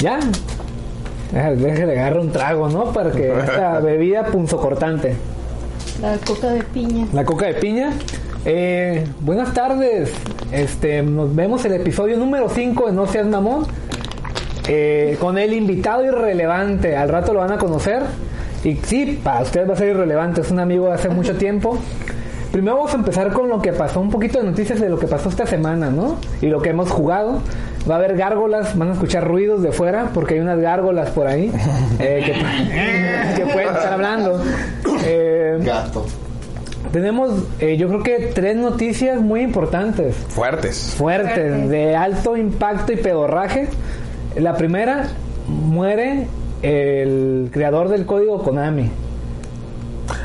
¿Ya? Ah, Déjale agarrar un trago, ¿no? Para que esta bebida punzocortante. La coca de piña. La coca de piña. Eh, buenas tardes. Este, nos vemos el episodio número 5 de No Seas Mamón. Eh, con el invitado irrelevante. Al rato lo van a conocer. Y sí, para ustedes va a ser irrelevante. Es un amigo de hace mucho tiempo. Primero vamos a empezar con lo que pasó, un poquito de noticias de lo que pasó esta semana, ¿no? Y lo que hemos jugado. Va a haber gárgolas, van a escuchar ruidos de fuera, porque hay unas gárgolas por ahí eh, que, que pueden estar hablando. Eh, Gato. tenemos, eh, yo creo que tres noticias muy importantes, Fuertes. fuertes, Fuertes. de alto impacto y pedorraje. La primera, muere el creador del código Konami.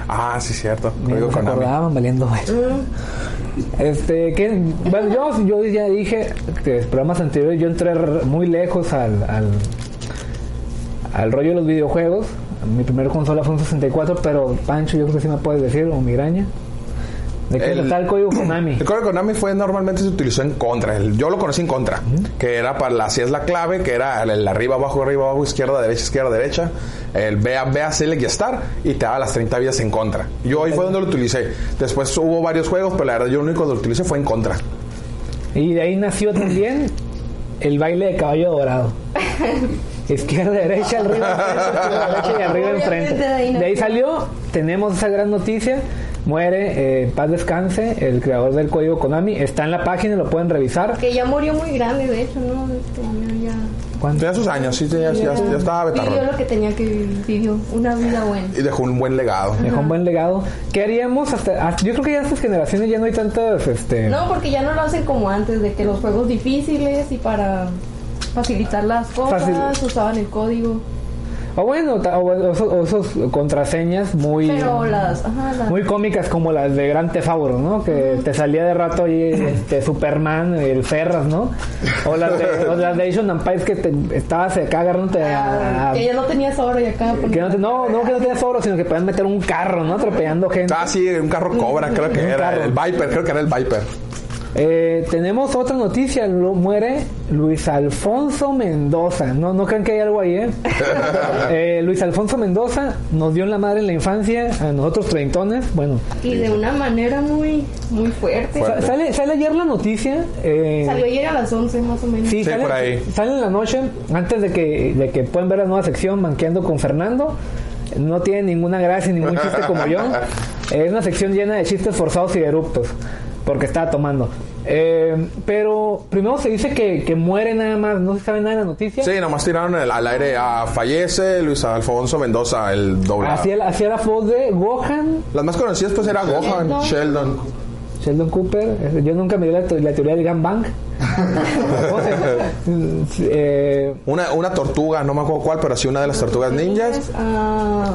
Ah, sí, cierto. Código Konami. acordaban valiendo. Este, que, bueno, yo, yo ya dije que en programas anteriores yo entré muy lejos al, al, al rollo de los videojuegos. Mi primera consola fue un 64, pero Pancho, yo creo que sí me puedes decir, o migraña. ¿De qué El- está el código Konami? El código Konami fue normalmente se utilizó en contra. El- Yo lo conocí en contra. Que era para la, hacías la clave, que era el, el arriba, abajo, arriba, abajo, izquierda, derecha, izquierda, derecha. El B a B a select y start. Y te daba las 30 vidas en contra. Yo ahí fue donde lo utilicé. Después hubo varios juegos, pero la verdad yo lo único que lo utilicé fue en contra. Y de ahí nació también el baile de caballo dorado. Izquierda, derecha, arriba, izquierda, derecha y arriba enfrente. de ahí salió, tenemos esa gran noticia. Muere, eh, paz descanse, el creador del código Konami. Está en la página, lo pueden revisar. Que ya murió muy grande, de hecho, ¿no? Este, ya, ya, ¿Cuánto? Tenía sus años, sí, tenía- ya, ya estaba Vivió betarro. lo que tenía que vivir, vivió una vida buena. Y dejó un buen legado. Dejó un buen legado. ¿Qué haríamos hasta, hasta- Yo creo que ya estas generaciones ya no hay tantas. Este, No, porque ya no lo hacen como antes, de que los juegos difíciles y para facilitar las cosas Facil- usaban el código. O bueno, ta- o, o esos, o esos contraseñas muy. Pero las, ajá, las Muy cómicas como las de Gran Theft Auto, ¿no? Que te salía de rato ahí este, Superman, el Ferras, ¿no? O las de, o las de Asian Empires que te, estabas acá agarrándote a... a- que ya no tenías oro y acá que no, te- no, no que no tenías oro, sino que podían meter un carro, ¿no? Atropellando gente. Ah, sí, un carro cobra, creo que Un era. carro. El Viper, creo que era el Viper. Eh, tenemos otra noticia, lo, muere Luis Alfonso Mendoza. No, no crean que hay algo ahí, ¿eh? Eh, Luis Alfonso Mendoza nos dio en la madre en la infancia, a nosotros treintones. Bueno, y de una manera muy muy fuerte. sa- sale, sale ayer la noticia. eh, Salió ayer a las 11 más o menos. Sí, Sí, sale, por ahí. sale en la noche, antes de que, de que puedan ver la nueva sección Manqueando con Fernando. No tiene ninguna gracia, ningún chiste como yo. Es una sección llena de chistes forzados y eruptos, porque estaba tomando. Eh, pero primero se dice que, que muere nada más, no se sabe nada de la noticia. Sí, nomás tiraron el- al aire a fallece Luis Alfonso Mendoza, el doble. Hacía, la- la voz de Gohan, Las más conocidas pues era Gohan, Sheldon. Sheldon. Sheldon Cooper. Yo nunca me di la, la teoría del gangbang. eh, Una, una tortuga, no me acuerdo cuál, pero sí una de las tortugas ninjas. Ah,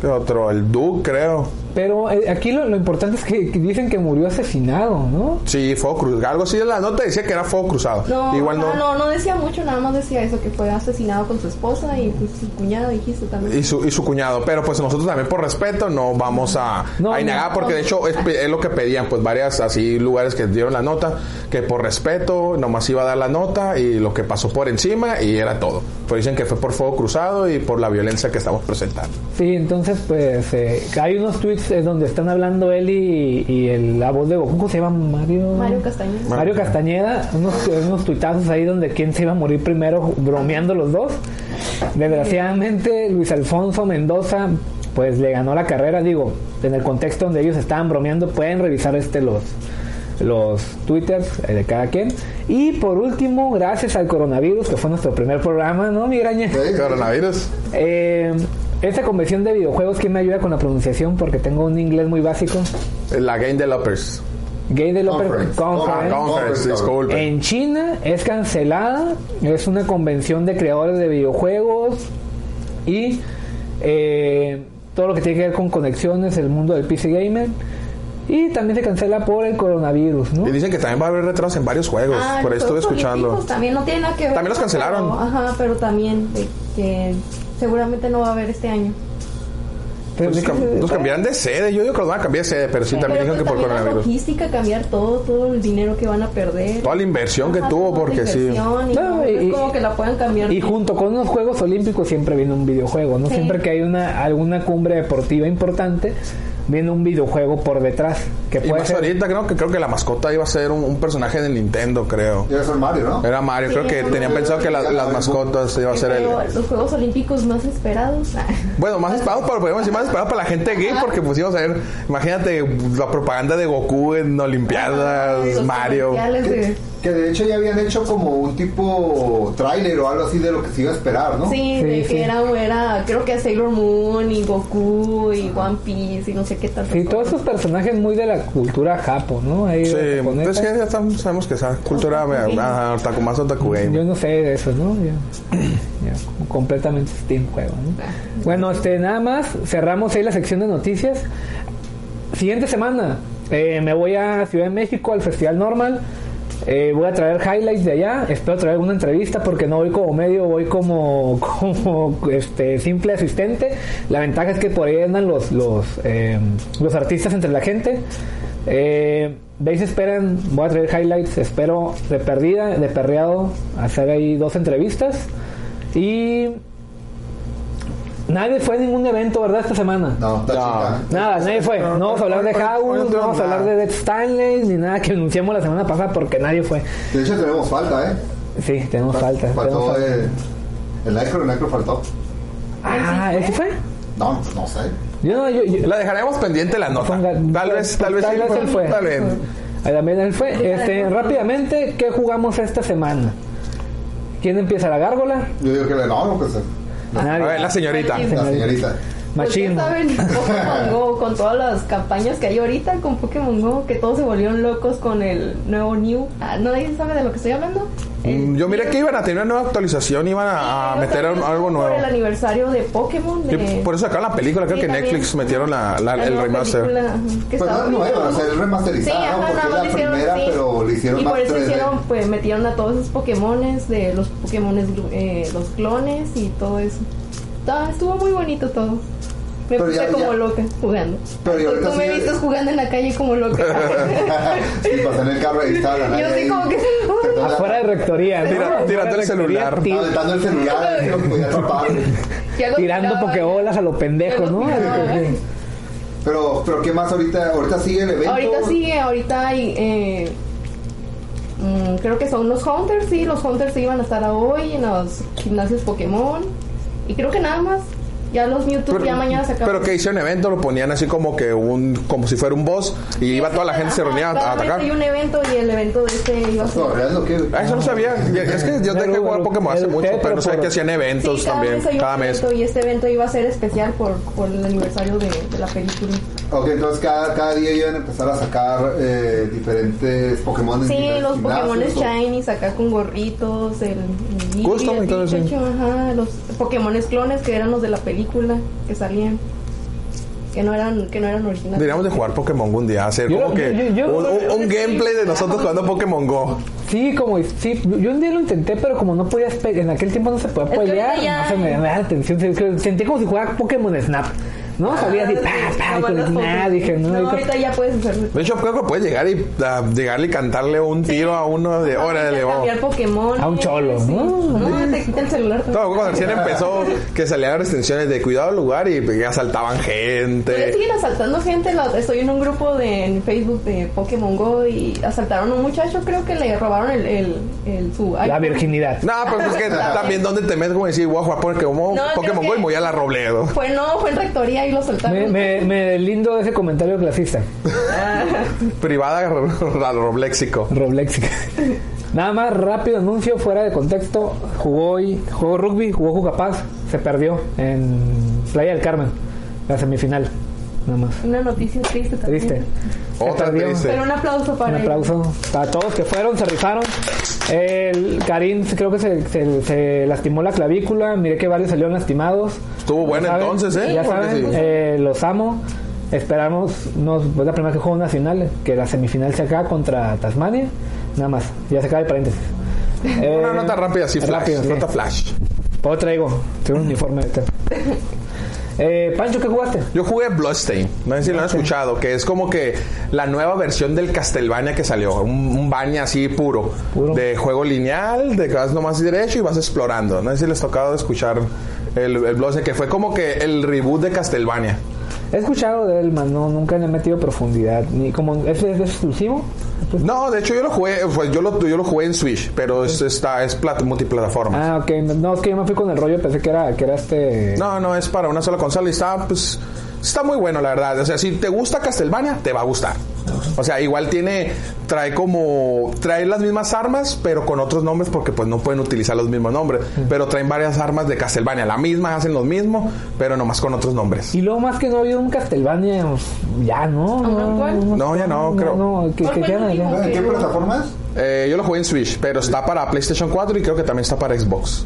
¿Qué otro? El Duke, creo. Pero eh, aquí lo, lo importante es que, que dicen que murió asesinado, ¿no? Sí, fuego cruzado. Algo así de la nota decía que era fuego cruzado. no, Igual no. no, no decía mucho, nada más decía eso, que fue asesinado con su esposa y pues, su cuñado, dijiste también. Y su, y su cuñado. Pero pues nosotros también por respeto no vamos a, No, a no, porque no. de hecho es, pe- es lo que pedían pues varias así lugares que dieron la nota que por respeto nomás iba a dar la nota y lo que pasó por encima y era todo. Pues dicen que fue por fuego cruzado y por la violencia que estamos presentando. Sí, entonces pues eh, hay unos tweets eh, donde están hablando él y, y el, la voz de Goku, ¿cómo se llama? Mario... Mario Castañeda. Mario Castañeda, unos, unos tuitazos ahí donde quién se iba a morir primero bromeando los dos. Desgraciadamente Luis Alfonso Mendoza pues le ganó la carrera, digo, en el contexto donde ellos estaban bromeando, pueden revisar este los los twitters eh, de cada quien. Y por último, gracias al coronavirus, que fue nuestro primer programa, ¿no, migraña? Coronavirus. Eh, esta convención de videojuegos, ¿quién me ayuda con la pronunciación? Porque tengo un inglés muy básico. La Game Developers. Gay Developer Conference. Conference. Ah, conference, disculpe. En China es cancelada, es una convención de creadores de videojuegos y eh, todo lo que tiene que ver con conexiones, el mundo del PC Gamer. Y también se cancela por el coronavirus, ¿no? Y dicen que también va a haber retrasos en varios juegos. Ah, por ahí estuve escuchando. También no tiene nada que ver. También los cancelaron. pero- ajá, pero también de que seguramente no va a haber este año. Pero Pues ¿de qué cam- se- los cambiarán de sede. Yo digo que los van a cambiar de sede, pero sí también Pero dijeron que pues por también la coronavirus. logística, cambiar todo, todo el dinero que van a perder. Toda la inversión que tuvo, porque sí. y No, y- como que la puedan cambiar. Y junto con los Juegos Olímpicos siempre viene un videojuego, ¿no? Sí. Siempre que hay una alguna cumbre deportiva importante, viene un videojuego por detrás. Que Y puede más ser... ahorita creo que creo que la mascota iba a ser un, un personaje de Nintendo, creo. Debe ser Mario, ¿no? Era Mario, Sí, creo que tenían pensado que la- las mascotas iba a ser el... Pero los Juegos Olímpicos más esperados. Bueno, más esperado, para, podemos decir más esperado para la gente gay, porque pues íbamos a ver, imagínate la propaganda de Goku en Olimpiadas, Mario. de- Que de hecho ya habían hecho como un tipo tráiler o algo así de lo que se iba a esperar, ¿no? Sí, Sí, de sí. que era, era, creo que Sailor Moon y Goku y One Piece y no sé qué tanto. Sí, todos esos personajes muy de la cultura japo, ¿no? Ahí Sí, pues que ya estamos- sabemos que esa cultura Otaku ajá, otaku más otaku game. Yo no sé de eso, ¿no? Ya, completamente Steam juego, ¿no? Bueno, este, nada más, cerramos ahí la sección de noticias. Siguiente semana, eh, me voy a Ciudad de México al Festival Normal. Eh, voy a traer highlights de allá. Espero traer alguna entrevista porque no voy como medio, voy como, como este, simple asistente. La ventaja es que por ahí andan los, los, eh, los artistas entre la gente. Eh, esperan, voy a traer highlights. Espero de perdida, de perreado, hacer ahí dos entrevistas. Y nadie fue a ningún evento, ¿verdad? Esta semana. No, está No. chica. Nada, nadie fue. No vamos a hablar de House, no no vamos a hablar de Death Stanley, ni nada que anunciamos la semana pasada porque nadie fue. De hecho tenemos falta, ¿eh? Sí, tenemos falta. tenemos falta. el, Necro, el Necro faltó. Ah, ¿ese fue? No, no sé. Yo no, yo, yo- La dejaremos pendiente la nota. ponga- Tal vez, tal vez, tal sí, vez él fue. Tal vez. Ahí también él fue. Este, rápidamente, ¿qué jugamos esta semana? ¿Quién empieza la gárgola? Yo digo que le no, pues Nadie. A ver, la señorita. La señorita. Pues Machín. ya saben, Pokémon Go, con todas las campañas que hay ahorita con Pokémon Go, que todos se volvieron locos con el nuevo New. Ah, ¿No nadie sabe de lo que estoy hablando? Mm, Yo miré que iban a tener una nueva actualización, iban a, a meter también algo Por nuevo. el aniversario de Pokémon. Sí, De... por eso sacaron la película, creo Sí, que. Netflix metieron la, la- La el remaster. película, ajá, que Pues está no es nueva, o ¿no? sea, es remasterizada, Sí, ¿no? ajá, Porque nada es más la le hicieron, primera, sí. pero le hicieron Y por más eso 3D. hicieron, pues metieron a todos esos Pokémones de los Pokémones, eh, los clones y todo eso. Ah, estuvo muy bonito todo. Me Pero puse ya- como ya- loca jugando. Pero y Tú- ahorita Tú me sí- viste jugando en la calle como loca. sí, pasé en el carro y estaba la Yo sí ahí. como que... Afuera de rectoría, ¿no? Tira- Afuera tirando de el rectoría, celular. ti- Aventando el celular, no podía atrapar. Ya lo tirando tiraba, pokebolas a los pendejos, lo ¿no? tiraba. Pero, pero ¿qué más ahorita? Ahorita sigue el evento. Ahorita sigue, ahorita hay... Eh, mm, creo que son los Hunters, sí, los Hunters iban a estar hoy en los gimnasios Pokémon. Y creo que nada más. Ya los Mewtwo ya mañana se acaban. pero que hicieron evento, lo ponían así como que un, como si fuera un boss y iba toda la gente se Ajá, reunía a, atacar. Hay un evento y el evento de este iba a ser. No, ¿real o qué? Ah, eso no sabía. Es que yo dejé de jugar Pokémon hace mucho, Tetro, pero no sabía pero- que hacían eventos Sí, cada también, mes hay un cada mes. y este evento iba a ser especial por, por el aniversario de, de la película. Ok, entonces cada, cada día iban a empezar a sacar eh, diferentes Pokémon en Sí, los Pokémon Shinies acá con gorritos, el, el Custom ajá, los Pokémon clones que eran los de la película que salían, que no eran que no eran originales. Deberíamos de jugar Pokémon un día, hacer Yo- como que yo- yo- yo- un, un- un gameplay de nosotros jugando Pokémon Go. Sí, como sí, yo un día lo intenté, pero como no podías en aquel tiempo no se podía Es que pelear, no se me, me da atención, se- se- sentí como si jugara Pokémon Snap, ¿no? Salía así, pa, pa, con nada, dije, no, No, ahorita- ahorita ya puedes hacerlo. De hecho, creo que puedes llegar y ah, llegarle y cantarle un tiro a uno de órale, oh. cambiar Pokémon A un cholo, ¿no? no te quita el celular No, cuando recién empezó que salían restricciones de cuidado al lugar y pues, ya asaltaban gente. siguen asaltando gente. Estoy en un grupo de en Facebook de Pokémon Go y asaltaron a un muchacho. Creo que le robaron el, el, el- su la virginidad. No, pues es que también donde te metes como decir, voy a jugar Pokémon, No, Pokémon creo Go y voy a la Robledo. Fue no, fue en rectoría y lo soltaron. Me, me, me lindo ese comentario clasista, Privada ro- Roblexico. Roblex. Nada más rápido anuncio fuera de contexto. Jugó hoy, jugó rugby, jugó Jugapaz, se perdió en Playa del Carmen, la semifinal. Nada más. Una noticia triste también. Triste. Otra triste. Pero un aplauso para Un aplauso a todos que fueron, se rifaron. El Karim creo que se, se- se lastimó la clavícula. Miré que varios salieron lastimados. Estuvo bueno saben, entonces, ¿eh? Ya saben, sí. eh, los amo. Esperamos, nos, es la primera que juego nacional, que la semifinal se acaba contra Tasmania. Nada más, ya se acaba el paréntesis. Eh, Una nota rápida, así flash. rápido, sí. Nota flash. Pues traigo, traigo un uniforme de Eh, Pancho, ¿qué jugaste? Yo jugué Bloodstain, no sé si lo han escuchado, que es como que la nueva versión del Castlevania que salió, un, un baña así puro, Puro. de juego lineal, de que vas nomás derecho y vas explorando. No sé si les ha tocado escuchar el, el Bloodstain, que fue como que el reboot de Castlevania. He escuchado de él, man, no, nunca le he metido profundidad. Ni como, ¿es, es exclusivo? No, de hecho yo lo jugué, pues yo lo, yo lo jugué en Switch, pero es, está, es plat- multiplataforma. Ah, ok. No, es que yo me fui con el rollo, pensé que era, que era este... No, no, es para una sola consola y está, pues, está muy bueno, la verdad. O sea, si te gusta Castlevania, te va a gustar. O sea, igual tiene, trae como, trae las mismas armas, pero con otros nombres porque pues no pueden utilizar los mismos nombres. Pero traen varias armas de Castlevania, la misma, hacen lo mismo, pero nomás con otros nombres. Y luego más que no ha habido un Castlevania, pues, ya no. No, ya no, creo. No, que. ¿En qué plataformas? Eh, yo lo jugué en Switch, pero está para PlayStation 4 y creo que también está para Xbox.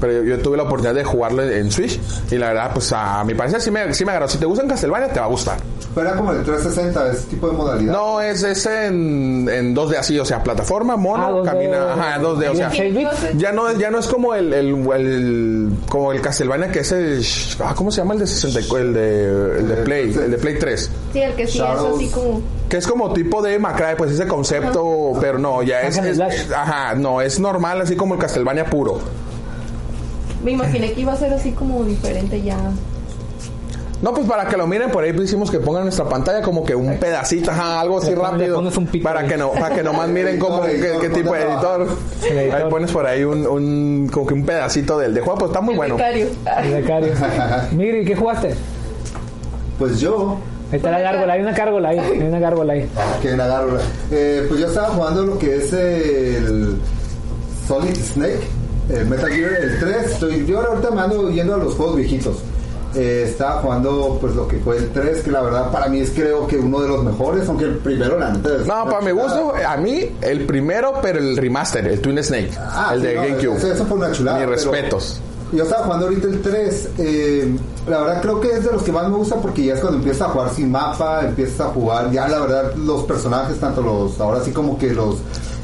Pero yo, yo tuve la oportunidad de jugarlo en Switch y la verdad, pues a mi parecer sí me, sí me agarró. Si te gusta en Castlevania, te va a gustar. Pero era como el 360, ese tipo de modalidad. No, es, es en, en 2D así, o sea, plataforma, mono, Ah, 2D. camina, ajá, 2D, o sea, ya no, ya no es como el, el, el- como el Castlevania que es el, ah, ¿cómo se llama el de 64, el de, el de Play, el de Play 3? Sí, el que sí Shadows. es así como. Que es como tipo de Macrae, pues ese concepto, pero no, ya es, es- slash. ajá, no, es normal, así como el Castlevania puro. Me imaginé que iba a ser así como diferente ya. No, pues para que lo miren, por ahí hicimos que pongan en nuestra pantalla como que un pedacito, ajá, algo así rápido. pones un pico Para que no, para que nomás miren cómo, qué, Editor, qué tipo de editor. Ahí pones por ahí un, un, como que un pedacito del de juego, pues está muy El bueno. becario. El becario. Miri, ¿qué jugaste? Pues yo, Ahí está la gárgola, hay una gárgola ahí, hay una gárgola ahí. que en agarro. Eh, pues yo estaba jugando lo que es el Solid Snake, el Metal Gear, el 3. Estoy, yo ahorita me ando yendo a los juegos viejitos. Eh, estaba jugando pues lo que fue el 3, que la verdad para mí es creo que uno de los mejores, aunque el primero la neta es No, para mi gusto, a mí el primero, pero el remaster, el Twin Snake, Ah, el sí, de no, GameCube. Eso, fue una chulada. Mis respetos. Yo estaba jugando ahorita el 3. eh, la verdad creo que es de los que más me gusta porque ya es cuando empiezas a jugar sin mapa, empiezas a jugar, ya la verdad los personajes, tanto los, ahora sí como que los,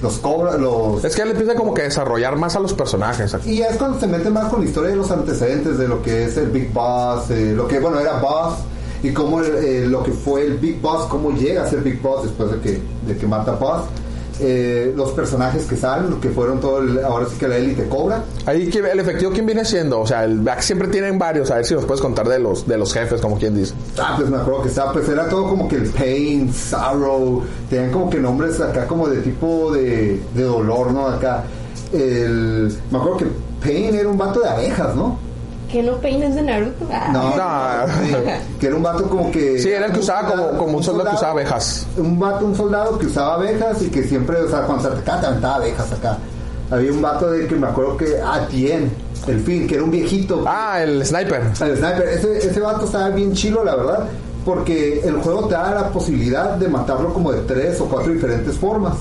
los cobra, los... Es que él empieza como que a desarrollar más a los personajes. Y es cuando se mete más con la historia de los antecedentes de lo que es el Big Boss, eh, lo que bueno era Boss y cómo el- eh, lo que fue el Big Boss, cómo llega a ser Big Boss después de que, de que mata a Boss. Eh, los personajes que salen, que fueron todo el- ahora sí que la élite cobra. Ahí ¿quién- el efectivo quién viene siendo, o sea, el back siempre tienen varios, a ver si nos puedes contar de los de los jefes, como quien dice. Ah, pues me acuerdo que estaba, pues era todo como que el pain, sorrow, tenían como que nombres acá como de tipo de, de dolor, ¿no? Acá, el, me acuerdo que Pain era un vato de abejas, ¿no? Que no peines de Naruto. Ah. No, No. que era un vato como que... Sí, era el que usaba como, como un soldado que usaba abejas. Un vato, un soldado que usaba abejas y que siempre, o sea, cuando se atacaba, te aventaba abejas acá. Había un vato de que me acuerdo que, ah, Tien, el fin, que era un viejito. Ah, el sniper. El sniper, ese, ese vato estaba bien chilo, la verdad, porque el juego te da la posibilidad de matarlo como de tres o cuatro diferentes formas.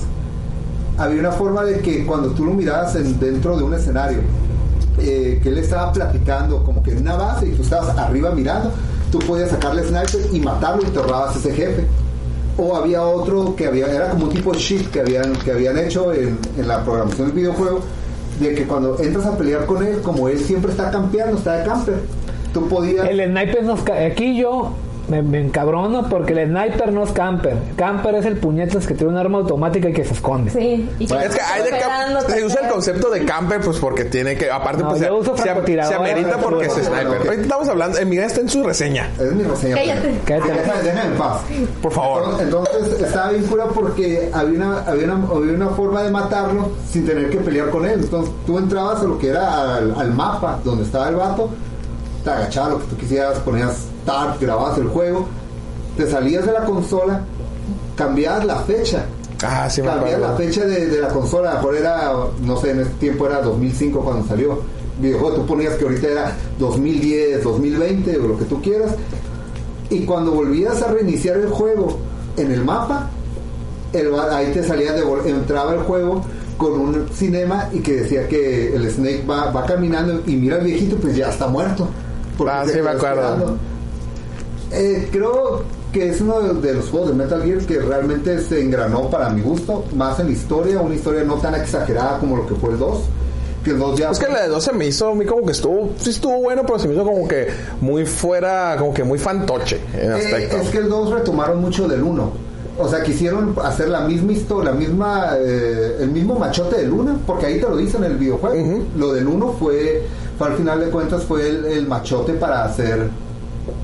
Había una forma de que cuando tú lo mirabas en- dentro de un escenario, eh, que él estaba platicando como que en una base y tú estabas arriba mirando, tú podías sacarle sniper y matarlo y te ahorrabas ese jefe. O había otro que había, era como un tipo de cheat que habían, que habían hecho en, en la programación del videojuego, de que cuando entras a pelear con él, como él siempre está campeando, está de camper, tú podías... El sniper nos... ca- Aquí yo me, me encabrono porque el sniper no es camper. Camper es el puñetas que tiene un arma automática y que se esconde. Sí. Y Es que hay de se usa el te- concepto de camper pues porque tiene que aparte No, pues yo se, uso se- se amerita porque es sniper. Ahorita estamos hablando, eh, Miguel está en su reseña, Es mi reseña. Cállate. Cállate. Déjame, déjame en paz. por favor. Entonces estaba bien cura porque había una, había, una, había una forma de matarlo sin tener que pelear con él. Entonces tú entrabas a lo que era al, al mapa donde estaba el vato, te agachabas lo que tú quisieras, ponías start, grababas el juego, te salías de la consola, cambiabas la fecha. Ah, sí me cambiabas la fecha de, de la consola, a lo mejor era, no sé, en ese tiempo era 2005 cuando salió. Videojuego, tú ponías que ahorita era 2010, 2020 o lo que tú quieras. Y cuando volvías a reiniciar el juego en el mapa, el ahí te salía de entraba el juego con un cinema y que decía que el Snake va, va caminando y mira al viejito, pues ya está muerto. Ah, sí me acuerdo. Eh, creo que es uno de, de los juegos de Metal Gear que realmente se engranó para mi gusto, más en la historia, una historia no tan exagerada como lo que fue el 2, que el 2 ya... Es que la de 2 se me hizo a mí como que estuvo, sí estuvo bueno, pero se me hizo como que muy fuera, como que muy fantoche en Eh, aspecto. es que el 2 retomaron mucho del 1. O sea, quisieron hacer la misma historia, la misma, eh, el mismo machote del 1, porque ahí te lo dicen en el videojuego. Lo del 1 fue, fue, al final de cuentas, fue el, machote para hacer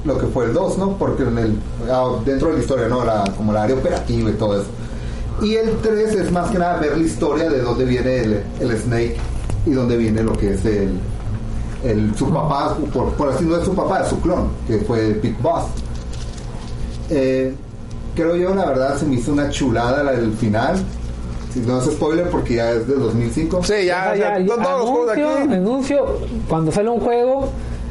lo que fue el 2, ¿no? Porque en el, ah, dentro de la historia, ¿no? Como la área operativa y todo eso. Y el 3 es más que nada ver la historia de dónde viene el, Snake y dónde viene lo que es el, el su papá, por, por así no es su papá, es su clon, que fue Big Boss. Eh, creo yo, la verdad, se me hizo una chulada la del final. Si no es spoiler porque ya es de 2005. Sí, ya, sea, ya, ya- todos los juegos de anuncio, aquí. anuncio, cuando sale un juego,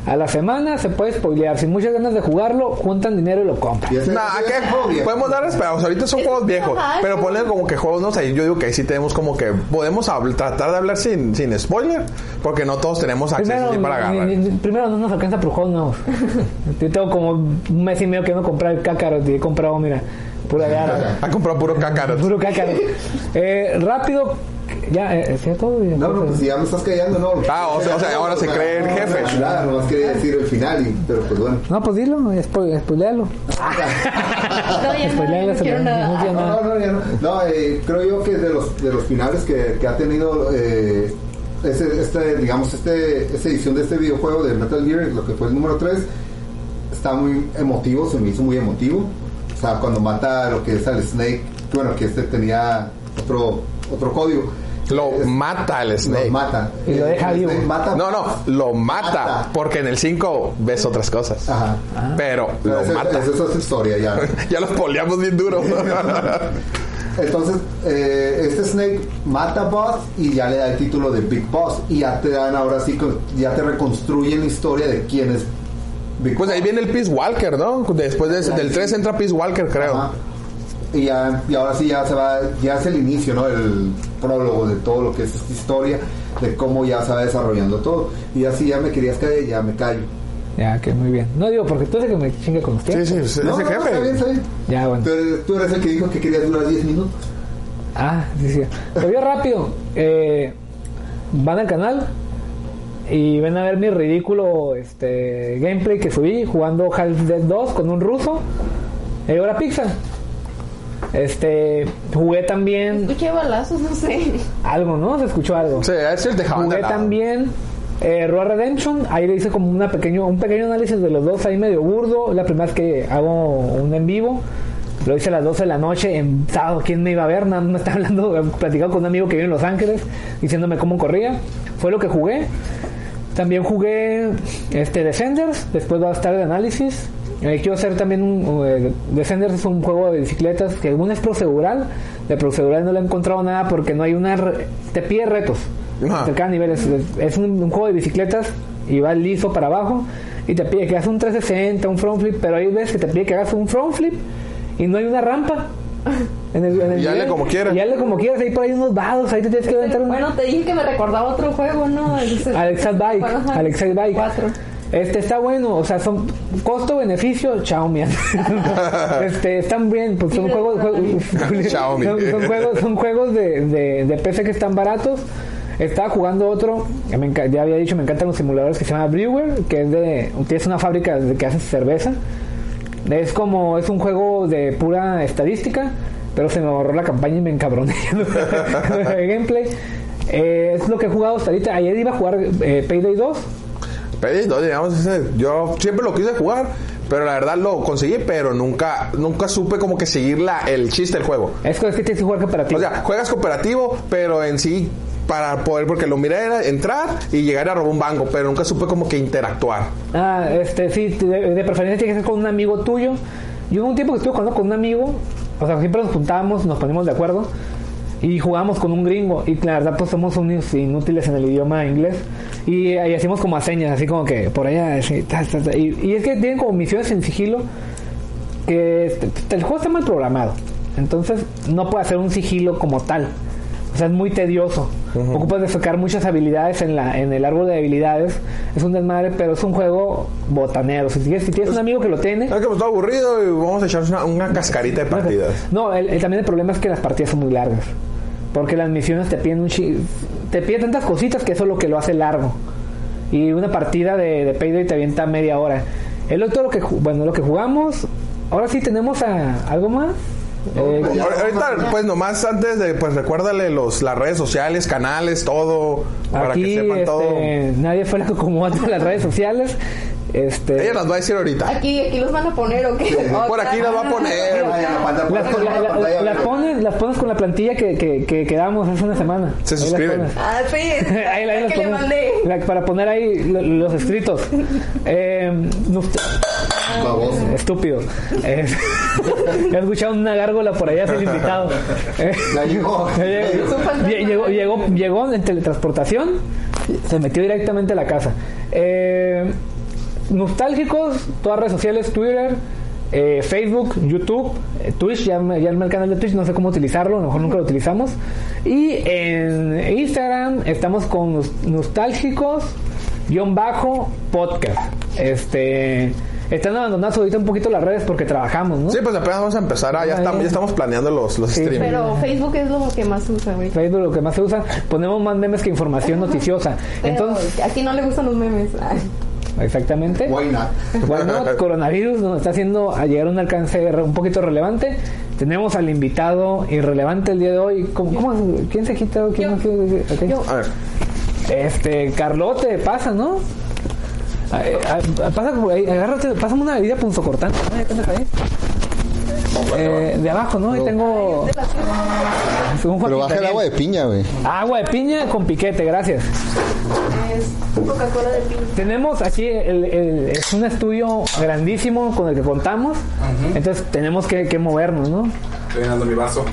a la semana se puede spoilear. Sin muchas ganas de jugarlo, juntan dinero y lo compran. Nah, ese ¿qué? Podemos dar esperanza. Ahorita son juegos viejos. Pero ponen como que juegos, no sé. Yo digo que ahí sí tenemos como que. Podemos habl- tratar de hablar sin, sin spoiler. Porque no todos tenemos acceso Primero, para agarrar. ni- ni- primero no nos alcanza por juegos nuevos. Yo tengo como un mes y medio que no comprar el cácaro y he comprado, mira, pura gara. Ha comprado puro cácaro. Puro cácaro. Eh, rápido, ya, eh, ¿es cierto? No, no, pues si ya me estás callando, no. Ah, o sea- o sea, ahora se cree el jefe. Chulada, nomás quería decir el final, y, pero pues bueno. No, pues dilo, spo- spoilealo. No, no, no nada. nada. ya no. No, eh, creo yo que de los, de los finales que, que ha tenido eh, ese, este, digamos, este, esta edición de este videojuego de Metal Gear, lo que fue el número 3, está muy emotivo, se me hizo muy emotivo. O sea, cuando mata lo que es al Snake, bueno, que este tenía otro, otro código. Lo mata el Snake. Lo mata. Y lo deja vivo. Mata, No, no, lo mata. Mata. Porque en el 5 ves otras cosas. Ajá. Pero Pero lo esa- mata. esa es otra historia ya. ya los poleamos bien duro. Entonces, eh, este Snake mata a Boss y ya le da el título de Big Boss. Y ya te dan ahora sí, ya te reconstruyen la historia de quién es Big pues ahí viene el Peace Walker, ¿no? Después de- del 3 entra Peace Walker, creo. Ajá. Y, ya, y ahora sí ya se va, ya es el inicio, ¿no? El prólogo de todo lo que es esta historia, de cómo ya se va desarrollando todo. Y así ya me querías caer, ya me callo. Ya, que muy bien. No digo porque tú eres el que me chinga con usted. Sí, sí, ese No, no, jefe. está bien, está bien. Ya, bueno. Tú eres, tú eres el que dijo que querías durar 10 minutos. Ah, sí, sí. Pues yo rápido. Eh, van al canal y ven a ver mi ridículo este gameplay que subí jugando Half Dead 2 con un ruso. Y ahora Pizza. Este, jugué también Escuché balazos, no sé. algo, ¿no? Se escuchó algo. Sí, es el dejaban de Jugué también eh, Road Redemption. Ahí le hice como una pequeño, un pequeño análisis de los dos ahí medio burdo. La primera vez que hago un en vivo. Lo hice a las 12 de la noche en sábado. ¿Quién me iba a ver? Nada más me estaba hablando, platicando con un amigo que vive en Los Ángeles, diciéndome cómo corría. Fue lo que jugué. También jugué este Descenders. Después va a estar el análisis. Eh, quiero hacer también un. eh, Descenders es un juego de bicicletas que uno es procedural. De procedural no le he encontrado nada porque no hay una. re- Te pide retos. Ajá. De cada nivel. Es, es- es un, un juego de bicicletas y va liso para abajo. Y te pide que hagas un 360, un front flip. Pero ahí ves que te pide que hagas un front flip y no hay una rampa. En el, en el Y hazle como quieras. Y hazle como quieras. Ahí por ahí unos vados. Ahí te tienes que aventar un. Bueno, te dije que me recordaba otro juego, ¿no? Alexa Bike. Alexa Bike. Cuatro. Este está bueno, o sea, son costo-beneficio, Xiaomi. este, están bien, pues son juegos, son, son juegos, son juegos de, de, de PC que están baratos. Estaba jugando otro, que me ya había dicho, me encantan los simuladores que se llama Brewer, que es de, es una fábrica de que hace cerveza. Es como, es un juego de pura estadística, pero se me borró la campaña y me encabroné el gameplay. Eh, es lo que he jugado hasta ahorita. Ayer iba a jugar eh, Payday 2. Pedí, no, digamos, yo siempre lo quise jugar, pero la verdad lo conseguí, pero nunca nunca supe como que seguir la, el chiste del juego. Es que es que tienes que jugar cooperativo. O sea, juegas cooperativo, pero en sí para poder, porque lo miré era entrar y llegar a robar un banco, pero nunca supe como que interactuar. Ah, este, sí, de, de preferencia tiene que ser con un amigo tuyo. Yo hubo un tiempo que estuve jugando con un amigo, o sea, siempre nos juntábamos, nos poníamos de acuerdo y jugábamos con un gringo. Y la verdad, pues somos unos inútiles en el idioma inglés. Y ahí hacemos como a señas, así como que por allá, y es que tienen como misiones en sigilo que este, el juego está mal programado. Entonces, no puede hacer un sigilo como tal. Sea, es muy tedioso. Ocupas de sacar muchas habilidades en la en el árbol de habilidades. Es un desmadre, pero es un juego botanero. Si tienes, si tienes un amigo que lo tiene... Es que me está aburrido y vamos a echar una, una cascarita de partidas. No, el- el- también el problema es que las partidas son muy largas. Porque las misiones te piden un chi- te piden tantas cositas que eso es lo que lo hace largo. Y una partida de, de Payday te avienta media hora. Es lo, todo lo que bueno lo que jugamos. Ahora sí tenemos a, algo más. Eh, Ahor- Ahorita, pues nomás antes de, pues recuérdale los, las redes sociales, canales, todo, para que sepan todo. este, nadie fue la que acomodó las redes sociales. Este, Ella las va a decir ahorita. Aquí, aquí los van a poner, ¿o qué? Por aquí las va a poner. Las, la la- la- pantalla- las pones, las pones con la plantilla que, que, que, que damos hace una semana. Se Ahí suscriben. Ah, sí. ahí, ahí que le mandé. La- para poner ahí lo- los escritos. Eh. Estúpido. Eh, he escuchado una gárgola por allá, el invitado. Eh, llegó. Lle- Llegó, llegó, llegó en teletransportación, se metió directamente a la casa. Eh, nostálgicos, todas redes sociales, Twitter, eh, Facebook, YouTube, eh, Twitch, ya, me- ya el canal de Twitch, no sé cómo utilizarlo, a lo mejor nunca lo utilizamos. Y en Instagram estamos con nos- nostálgicos, guion bajo, podcast. Este, están abandonadas ahorita un poquito las redes porque trabajamos, ¿no? Sí, pues apenas vamos a empezar. ah, ya, estamos, ya estamos planeando los, los Sí, streaming. Pero Facebook es lo que más se usa, güey. Facebook lo que más se usa, ponemos más memes que información noticiosa. Pero Entonces, aquí no le gustan los memes. Ay. exactamente. Why not? Bueno, coronavirus nos está haciendo a llegar a un alcance un poquito relevante. Tenemos al invitado irrelevante el día de hoy. ¿Cómo, cómo- quién se quita? ¿Quién Yo. no. Yo. A ver. Este, Carlote, pasa, ¿no? Ah, eh, ah, Pasa por ahí, agárrate, pásame una bebida punzocortante. ahí. Eh, de abajo, ¿no? Ahí tengo. un Pero baja el agua de piña, güey. Agua de piña con piquete, gracias. Es Coca-Cola de piña. Tenemos aquí, el, el- es un estudio grandísimo con el que contamos, entonces tenemos que, que movernos, ¿no? Estoy llenando mi vaso.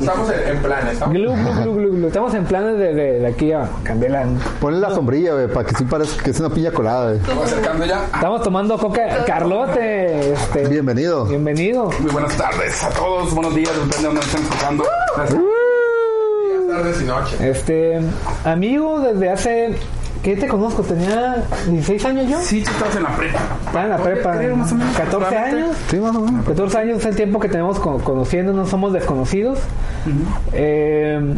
Estamos en, en planes, ¿no? Glu, glu, glu, glu, glu. Estamos en planes de, de, de aquí a cambiarla. Ponle la sombrilla, güey, para que sí parezca que es una piña colada, güey. Estamos acercando ya. Estamos tomando coca. Carlote, este, Bienvenido. bienvenido. Muy buenas tardes a todos. Buenos días, depende de dónde nos estén escuchando. Gracias. Días, tardes y noches. Este, amigo, desde hace. ¿Qué te conozco? Tenía 16 años yo. Sí, tú estabas en la prepa. Estaba en la prepa. creo, más o menos, 14 aproximadamente. años. Sí, más o menos. 14 años es el tiempo que tenemos co- conociéndonos, somos desconocidos. Eh,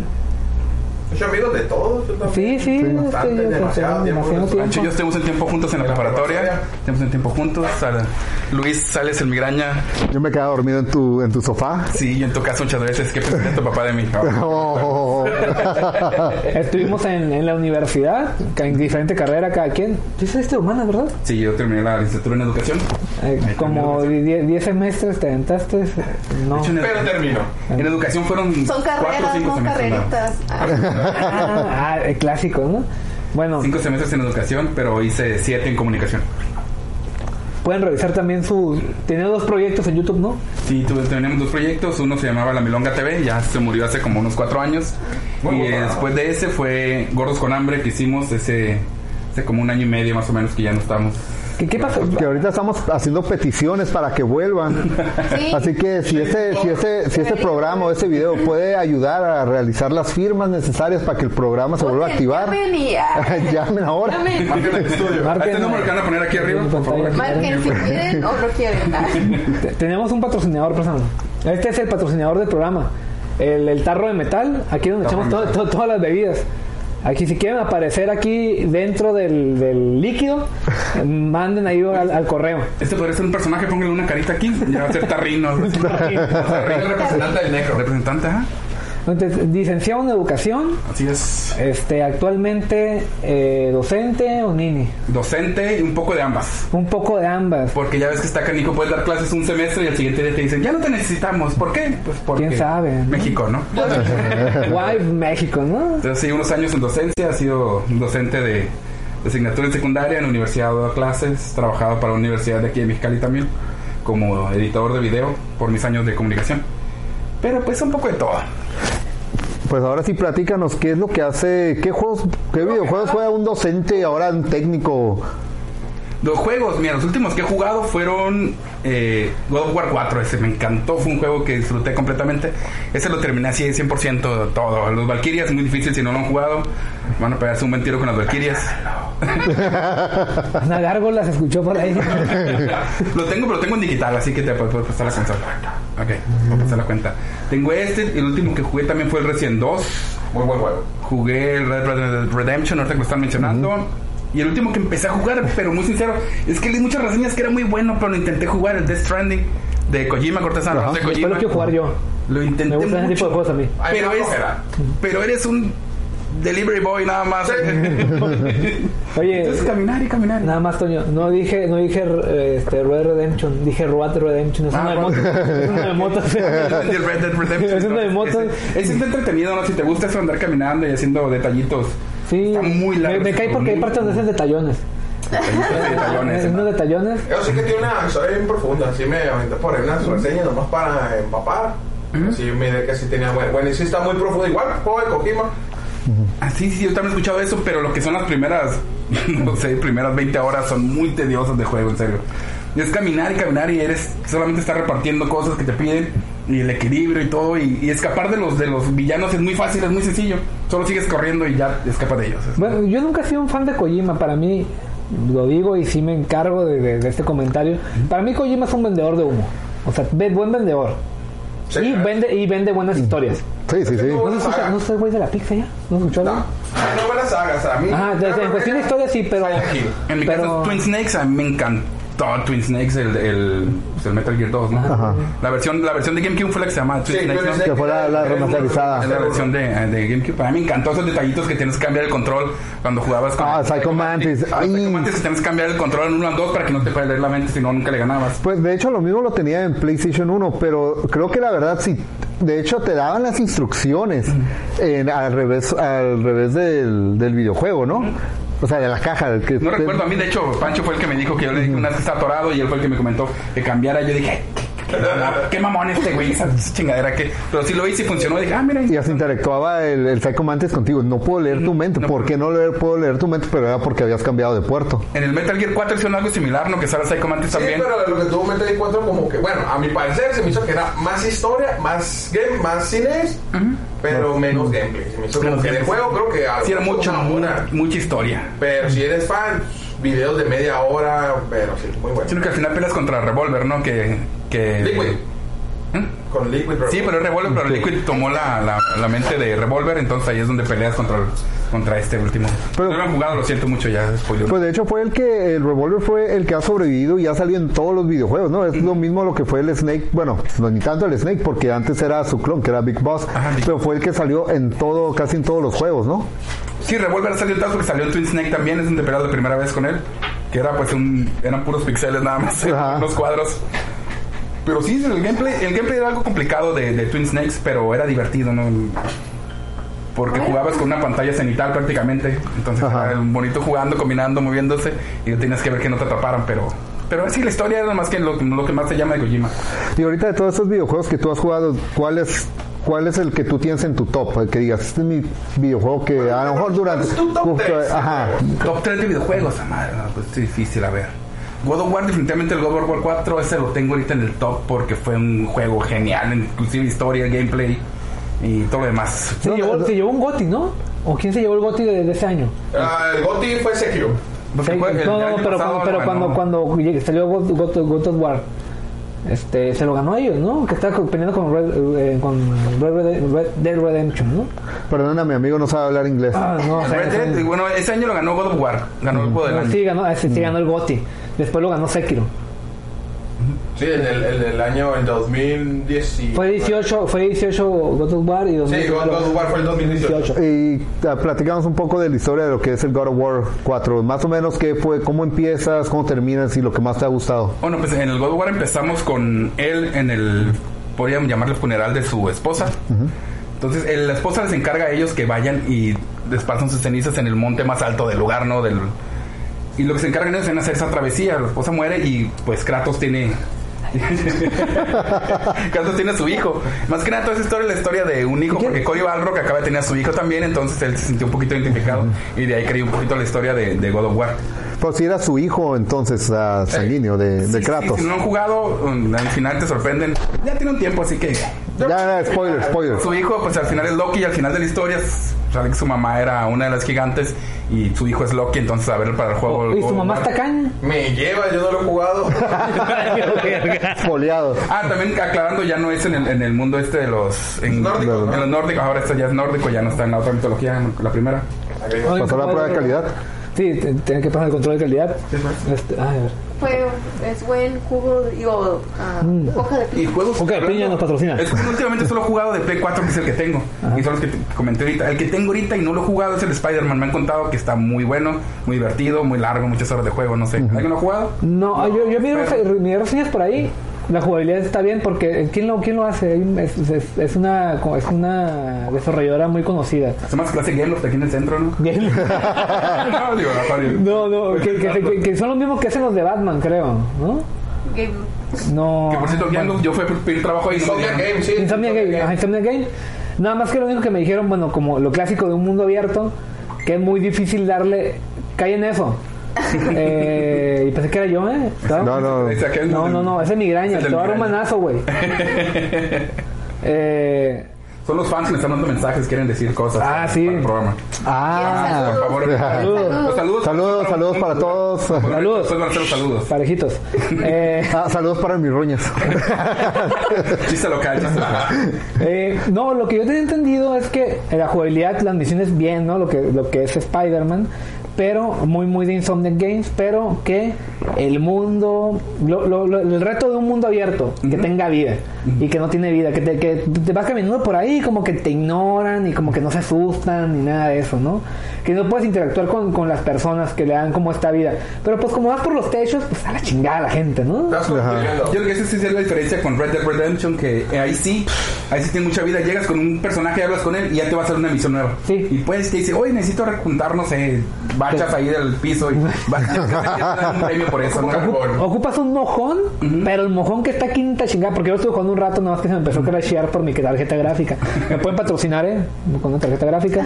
Yo amigos de todos. yo también. sí, sí, este, Bastante, yo creo que demasiado tiempo. demasiado tiempo. Y yo estuvimos en tiempo juntos en la preparatoria. Estuvimos en tiempo juntos. Luis Sales el Migraña. Yo me quedaba dormido en tu, en tu sofá. Sí, yo en tu caso muchas veces. ¿Qué pensaría tu papá de mí? Oh. Estuvimos en, en la universidad, en diferente carrera cada quien. Tú hiciste humana, ¿verdad? Sí, yo terminé la licenciatura en educación. Eh, como terminé 10 semestres te aventaste. No. De hecho, en, Pero termino. en educación fueron Son cuatro o carreras, cinco no carreritas. Ah, ah, clásicos, ¿no? Bueno, Cinco semestres en educación, pero hice siete en comunicación. pueden revisar también su. Tiene dos proyectos en YouTube, ¿no? Sí, tuve, tenemos dos proyectos. Uno se llamaba La Milonga TV, ya se murió hace como unos cuatro años. Y bueno. después de ese fue Gordos con Hambre, que hicimos ese, hace como un año y medio más o menos que ya no estamos. ¿Qué, qué pasó? Que ahorita estamos haciendo peticiones para que vuelvan. Sí. Así que si ese, si ese, si ese programa o ese video puede ayudar a realizar las firmas necesarias para que el programa se vuelva a activar, llamen ahora. Llamen. Marquen el estudio. Marquen- A este número que van a poner aquí arriba, por favor. Marquen si quieren o no quieren. Tenemos un patrocinador, persona. Este es el patrocinador del programa. El, el tarro de metal, aquí donde echamos to- to- todas las bebidas. Aquí si quieren aparecer aquí dentro del, del líquido, manden ahí al, al correo. Este podría ser un personaje, póngale una carita aquí. Ya va a ser Tarrino. Tarrino, representante del negro. Representante, ajá. Entonces, licenciado en educación, Así es. este, actualmente eh, docente o nini. Docente y un poco de ambas. Un poco de ambas. Porque ya ves que está canico, puedes dar clases un semestre y al siguiente día te dicen, ya no te necesitamos. ¿Por qué? Pues porque ¿Quién sabe? México, ¿no? Guay, México, ¿no? Entonces, sí, unos años en docencia, ha sido docente de, de asignatura en secundaria, en la universidad he dado clases, trabajado para la universidad de aquí de Mexicali también, como editor de video por mis años de comunicación. Pero pues un poco de todo. Pues ahora sí platícanos qué es lo que hace, qué juegos, qué videojuegos juega un docente ahora un técnico. Los juegos, mira, los últimos que he jugado fueron eh, God of War 4, ese me encantó, fue un juego que disfruté completamente. Ese lo terminé así 100% todo. Los Valkyrias es muy difícil si no lo han jugado. Van a pegarse un buen tiro con las Valkyrias. Una gárgola se escuchó por ahí. lo tengo, pero lo tengo en digital, así que te puedo puedo pasar la consola. Ok, voy a pasar la cuenta. Tengo este, el último que jugué también fue el Resident 2. Muy buen juego. Jugué el Red Red Redemption, ahorita que lo están mencionando. Y el último que empecé a jugar, pero muy sincero, es que leí muchas reseñas que era muy bueno, pero lo intenté jugar, el Death Stranding de Kojima Cortesano, Ajá. de Kojima. lo quiero jugar yo. Lo Me intenté gustan ese tipo de juegos a mí. Pero, me es, pero eres un delivery boy nada más. Oye, Entonces caminar y caminar. nada más, Toño. No dije, no dije este, Red Redemption. Dije Road Redemption. Es Ah, una de motos. Es una de motos. El Red Dead Redemption. Es una de motos. Ese, ese está entretenido, ¿no? Si te gusta eso andar caminando y haciendo detallitos. Sí, Está muy largo, me, me cae porque hay partes donde hacen detallones. detallones. Es unos detallones. Eso sí que tiene una historia bien profunda. Así me aventé por ahí unas reseñas nomás para empapar. Sí, miré que sí tenía bueno. Bueno, y sí está muy profundo. Igual, juego de Kojima. Ah, sí, sí, yo también he escuchado eso, pero lo que son las primeras, no sé, primeras 20 horas son muy tediosas de juego, en serio. Y es caminar y caminar y eres solamente estar repartiendo cosas que te piden y el equilibrio y todo y, y escapar de los de los villanos es muy fácil, es muy sencillo. Solo sigues corriendo y ya escapa de ellos. Bueno, yo nunca he sido un fan de Kojima. Para mí, lo digo y sí me encargo de, de- de este comentario. Para mí, Kojima es un vendedor de humo. O sea, ve- buen vendedor. Sí, y, claro. vende, y vende buenas historias. Sí, sí, sí. ¿No se escucha, ¿no se el güey de la pizza ya? ¿No escuchó No, algo? no me las hagas. A mí. De- en cuestión de historia sí, pero... En mi pero- caso, Twin Snakes, a mí me encantó Twin Snakes, el, el, el Metal Gear 2, ¿no? Ajá. La versión, la versión de GameCube fue la que se llama Twin Sí, Snakes, ¿no? Que fue la- la remasterizada. Es la versión de, de GameCube. A mí me encantó esos detallitos que tienes que cambiar el control cuando jugabas con. Ah, Psycho Mantis. Ah, Psycho Ay. Mantis que tienes que cambiar el control en uno al dos para que no te leer la mente, si no nunca le ganabas. Pues de hecho lo mismo lo tenía en PlayStation 1, pero creo que la verdad sí, de hecho te daban las instrucciones en- al revés, al revés del, del videojuego, ¿no? O sea, de la caja. Que No recuerdo, a mí de hecho Pancho fue el que me dijo que yo le dije una vez que está atorado y él fue el que me comentó que cambiara. Yo dije, ¿qué, mamón este güey, esa chingadera que. Pero sí lo hice y funcionó. Dije, ah, mira. Y así interactuaba el, el Psycho Mantis contigo. No puedo leer tu mente. no ¿Por qué no leer, puedo leer tu mente? Pero era porque habías cambiado de puerto. En el Metal Gear 4 hicieron algo similar, ¿no? Que sale Psycho Mantis Sí, también. pero lo que tuvo Metal Gear 4 como que, bueno, a mi parecer se me hizo que era más historia, más game, más cines, pero menos gameplay. Se me hizo como Menos que de juego creo que algo Sí, era mucho, una mucha historia. Pero si eres fan, videos de media hora, pero sí, muy bueno. Sino que al final peleas contra Revolver, ¿no? Que. que Liquid. Con Liquid Sí, pero es Revolver, pero Liquid tomó la, la, la mente de Revolver, entonces ahí es donde peleas contra, el- contra este último. Pero- no lo han jugado, lo siento mucho ya, spoiler. Pues de hecho fue el que, el Revolver fue el que ha sobrevivido y ha salido en todos los videojuegos, ¿no? Es lo mismo lo que fue el Snake, bueno, no ni tanto el Snake, porque antes era su clon, que era Big Boss, Ajá, pero fue el que salió en todo, casi en todos los juegos, ¿no? Sí, Revolver salió tanto porque salió en Twin Snake también, es donde peleas la primera vez con él. Que era pues un. eran puros pixeles nada más, unos cuadros. Pero sí, el gameplay, el gameplay era algo complicado de, de Twin Snakes, pero era divertido, ¿no? Porque jugabas con una pantalla cenital prácticamente. Entonces Ajá. era bonito jugando, combinando, moviéndose. Y tenías que ver que no te atraparan, pero. Pero sí, la historia era más que lo, lo que más te llama de Kojima. Y ahorita de todos estos videojuegos que tú has jugado, ¿cuál es, cuál es el que tú tienes en tu top? El que digas, este es mi videojuego que a lo mejor durante... es tu top Uf, tres? ajá. Top 3 de videojuegos, madre, no, pues es difícil, a ver. God of War, definitivamente el God of War 4, ese lo tengo ahorita en el top porque fue un juego genial, inclusive historia, gameplay y todo lo demás. Se, No, llevó, no, se llevó un GOTI, ¿no? ¿O quién se llevó el GOTI de, de ese año? Ah, el GOTY fue Sekiro. Sí, no, no, pero, pasado cuando, pero cuando, cuando llegue- salió God, God- God of War, este, se lo ganó a ellos, ¿no? Que está peleando con Red, eh, con Red, Red- Red Dead Redemption, ¿no? Perdona, mi amigo no sabe hablar inglés. Ah, no, o sea, Red Dead, bueno, ese año lo ganó God of War, ganó el juego del año. sí, ganó, ese sí ganó el GOTI. Después lo ganó Sekiro. Sí, en el, en el año en 2010. y- Fue 18, fue 18 God of War y Sí, 2019 God of War fue el 2018. Y ah, platicamos un poco de la historia de lo que es el God of War 4. Más o menos, ¿qué fue? ¿Cómo empiezas? ¿Cómo terminas? Y lo que más te ha gustado. Bueno, pues en el God of War empezamos con él en el, podríamos llamarle funeral de su esposa. Entonces, el- la esposa les encarga a ellos que vayan y desparsan sus cenizas en el monte más alto del lugar, ¿no? Del, y lo que se encargan es en hacer esa travesía. La esposa muere y pues Kratos tiene Kratos tiene a su hijo. Más que nada, toda esa historia es la historia de un hijo, porque Cody Balrog acaba de tener a su hijo también, entonces él se sintió un poquito identificado y de ahí creí un poquito la historia de, de God of War. Pues si era su hijo, entonces, ah, sanguíneo de, de Sí, Kratos. sí, si no han jugado, um, al final te sorprenden. Ya tiene un tiempo, así que. Ya, ya, spoiler, spoiler. Su hijo, pues al final es Loki y al final de la historia s- sale que su mamá era una de las gigantes y su hijo es Loki, entonces a ver para el juego. ¿Y su mamá está caña? Me lleva, yo no lo he jugado. Espoleado. Ah, también aclarando, ya no es en el, en el mundo este de los. En, Nórdicos, en ¿no? los nórdicos, ahora esto ya es nórdico, ya no está en la otra mitología, en la primera. Ay, Pasó la ¿cómo prueba de calidad. Sí, te- tiene que pasar el control de calidad. Este, ay, a ver. Fue, es buen jugo, digo, ah, hoja de Y piña. juegos. Ok, hablando- Piña nos patrocina. Es últimamente solo he jugado de Play 4, que es el que tengo. Y son los que te comenté ahorita. El que tengo ahorita y no lo he jugado es el Spider-Man. Me han contado que está muy bueno, muy divertido, muy largo, muchas horas de juego, no sé. ¿Alguien lo ha jugado? No, yo, yo vi Pero- mis reseñas por ahí. La jugabilidad está bien porque ¿quién lo, quién lo hace? Es, es- es una, es una desarrolladora muy conocida. Es más clase Game Loft aquí en el centro, ¿no? No, digo. No, no, que, que- que- que son los mismos que hacen los de Batman, creo, ¿no? Game- No. Que por cierto, Game Loft, yo fui a pedir trabajo ahí. Insomnia. Game, sí. Insomnia Game, ajá, Insomnia Game. Nada más que lo único que me dijeron, bueno, como lo clásico de un mundo abierto, que es muy difícil darle. Cae en eso. Eh, y pensé que era yo, ¿eh? No, no. No, no, no, ese es migraña. Te voy a dar un manazo, güey. eh, Son los fans que me están dando mensajes, quieren decir cosas. Ah, sí. Para el programa. Ah, Por favor, Saludos. Los saludos. saludos, saludos para todos. Saludos. Después van a hacer los saludos. parejitos. Eh, Ah, saludos para mis ruñas. Chiste local, chiste local. eh, no, lo que yo tenía entendido es que la jugabilidad, las misiones bien, ¿no? Lo que, lo que es Spider-Man. Pero muy, muy de Insomniac Games. Pero que el mundo. lo- lo- lo- el reto de un mundo abierto. Que tenga vida. Y que no tiene vida. Que te, que te vas caminando por ahí. Como que te ignoran. Y como que no se asustan. Ni nada de eso, ¿no? Que no puedes interactuar con, con las personas que le dan como esta vida. Pero pues como vas por los techos. Pues a la chingada la gente, ¿no? Yo creo que esa sí es la diferencia con Red Dead Redemption, que eh, ahí sí, ahí sí tiene mucha vida. Llegas con un personaje, hablas con él y ya te va a hacer una misión nueva. Sí. Y pues te dice, oye, necesito juntar, no sé, bachas ahí del piso y vas a un premio por eso, ¿no? Carbón. Ocupas un mojón, pero el mojón que está quinta chingada, porque yo estuve jugando un rato, nada más que se me empezó a crashear por mi tarjeta gráfica. Me pueden patrocinar, ¿eh? Con una tarjeta gráfica.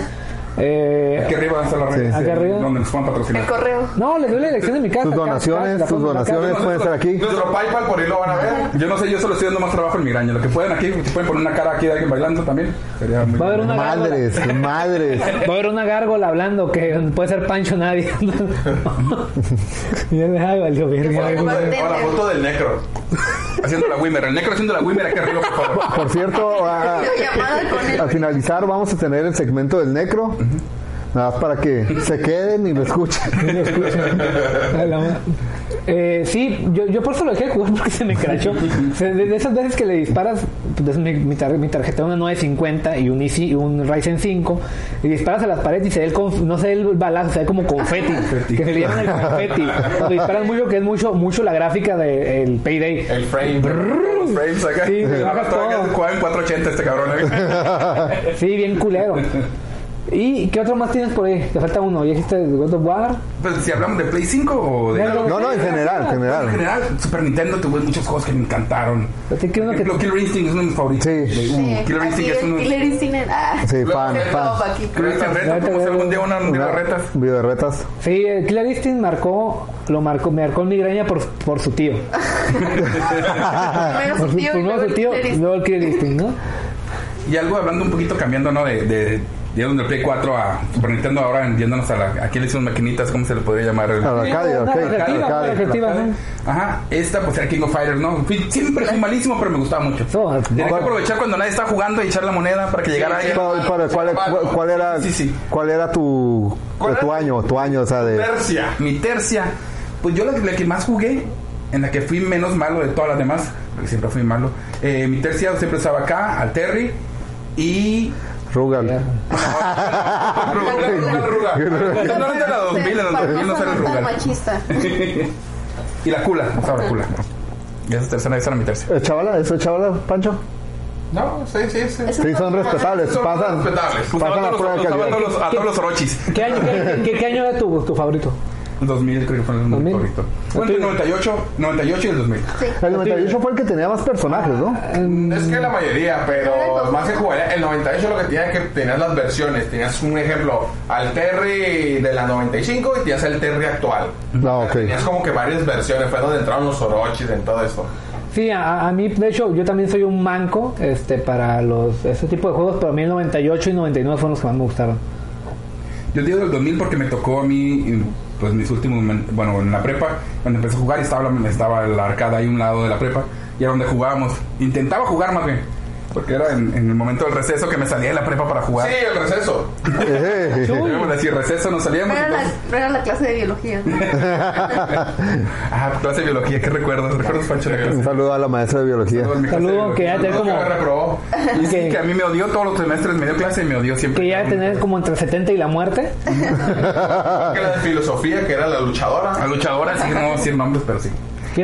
Eh, Aquí arriba está la red. Aquí arriba. Donde nos puedan patrocinar. El correo. no, les doy la dirección de mi casa. Tus donaciones, la tus donaciones pueden ser aquí. Nuestro PayPal por ahí lo van a ver. Yo no sé, yo solo estoy dando más trabajo en migraña. Lo que pueden aquí, si pueden poner una cara aquí de alguien bailando también. Sería muy Va a haber una Madres, madres. Va a haber una gárgola hablando que puede ser Pancho Nadie. y ya me ay, valió verga. Ahora, foto del necro. Haciendo la Wimmer. El negro haciendo la Wimmer aquí arriba, por favor. Por cierto, él. al finalizar vamos a tener el segmento del necro. Nada más para que se queden y lo escuchen. Eh, sí, yo, yo por eso lo dejé de jugar porque se me crachó. O sea, de, de esas veces que le disparas, pues, es mi, mi, tar- mi tarjeta una 950 y un, Easy- y un Ryzen 5, y disparas a las paredes y se ve el, conf- no se ve el balazo, se ve como confeti, que se le llaman el confeti. Cuando disparas mucho, que es mucho mucho la gráfica del Payday. El frame. Los frames acá. Sí, Todavía todo. Juega en 480 este cabrón. ¿eh? Sí, bien culero. ¿Y qué otro más tienes por ahí? Te falta uno. ¿Ya dijiste God of War? Pues si hablamos de Play 5 o de... No, No, no, en general, en En general. general, Super Nintendo tuvo muchos juegos que me encantaron. Pero Por uno que- ejemplo, Killer Instinct es uno de mis favoritos. Sí. De- uh, Sí, Killer Instinct es uno... Killer Instinct. Ah, Sí, fan, fan. Killer Instinct como algún día una un video de retas. Video de retas. Sí, eh, Killer Instinct marcó, lo marcó, me marcó en migraña por, por su tío. Por su tío Instinct. luego el Killer Instinct, ¿no? Y algo hablando un poquito cambiando, ¿no? De, digamos, del Play 4 a Super Nintendo, ahora yéndonos a la... Aquí le hicimos maquinitas, ¿cómo se le podría llamar? A la Arcadia, una arcade. perspectiva, ¿no? Ajá, esta pues era King of Fighters, ¿no? Siempre fui malísimo, pero me gustaba mucho. So, Tenía que aprovechar cuando nadie estaba jugando y echar la moneda para que llegara alguien. ¿Cuál, cuál- cuál- cuál- cuál era, Sí, sí. cuál era tu, ¿Cuál tu era? año? Tu año, o sea, de... Tercia. Mi tercia, pues yo la, la que más jugué, en la que fui menos malo de todas las demás, porque siempre fui malo, eh, mi tercia siempre estaba acá, al Terry, y... Rugal. Rugal, Rugal, Rugal. No, en la 2000, en los 2000 no sale Rugal. machista. Y la Cula, estaba la Cula. Y esa tercera, esa era mi tercia. ¿Es chavala? ¿Eso es chavala, Pancho? No, sí, sí, sí. Sí, son respetables. Son Pasan, respetables. Pasan la todos prueba de calidad. a todos los orochis. ¿Qué año, qué, qué- qué año era tu, tu favorito? 2000 creo que fue el 2000. favorito. Bueno, el 98, 98 y el 2000. Sí. El 98 fue el que tenía más personajes, ¿no? Es que la mayoría, pero más que jugar, el 98 lo que tenía es que tenías las versiones. Tenías un ejemplo, al Terry de la 95 y tenías el Terry actual. Ah, ok. Tenías como que varias versiones, fue donde entraron los Orochis en todo esto. Sí, a, a mí, de hecho, yo también soy un manco este, para los ese tipo de juegos, pero a mí el 98 y 99 fueron los que más me gustaron. Yo digo del 2000 porque me tocó a mí, pues mis últimos, bueno, en la prepa, cuando empecé a jugar estaba, estaba la arcada ahí un lado de la prepa, y era donde jugábamos. Intentaba jugar más bien, porque era en, en el momento del receso que me salía de la prepa para jugar. Sí, el receso. Eh, Debemos decir receso, nos salíamos. Era, la, era la clase de biología. Ah, clase de biología, ¿qué recuerdas? ¿Recuerdas, Pancho? Un saludo a la maestra de biología. De Saludo, que ya te como reprobó. Que- a mí me odió todos los semestres, me dio clase y me odió siempre. que ya tener como entre 70 y la muerte. Que la de filosofía, que era la luchadora. La luchadora, sí, no decir nombres, pero sí.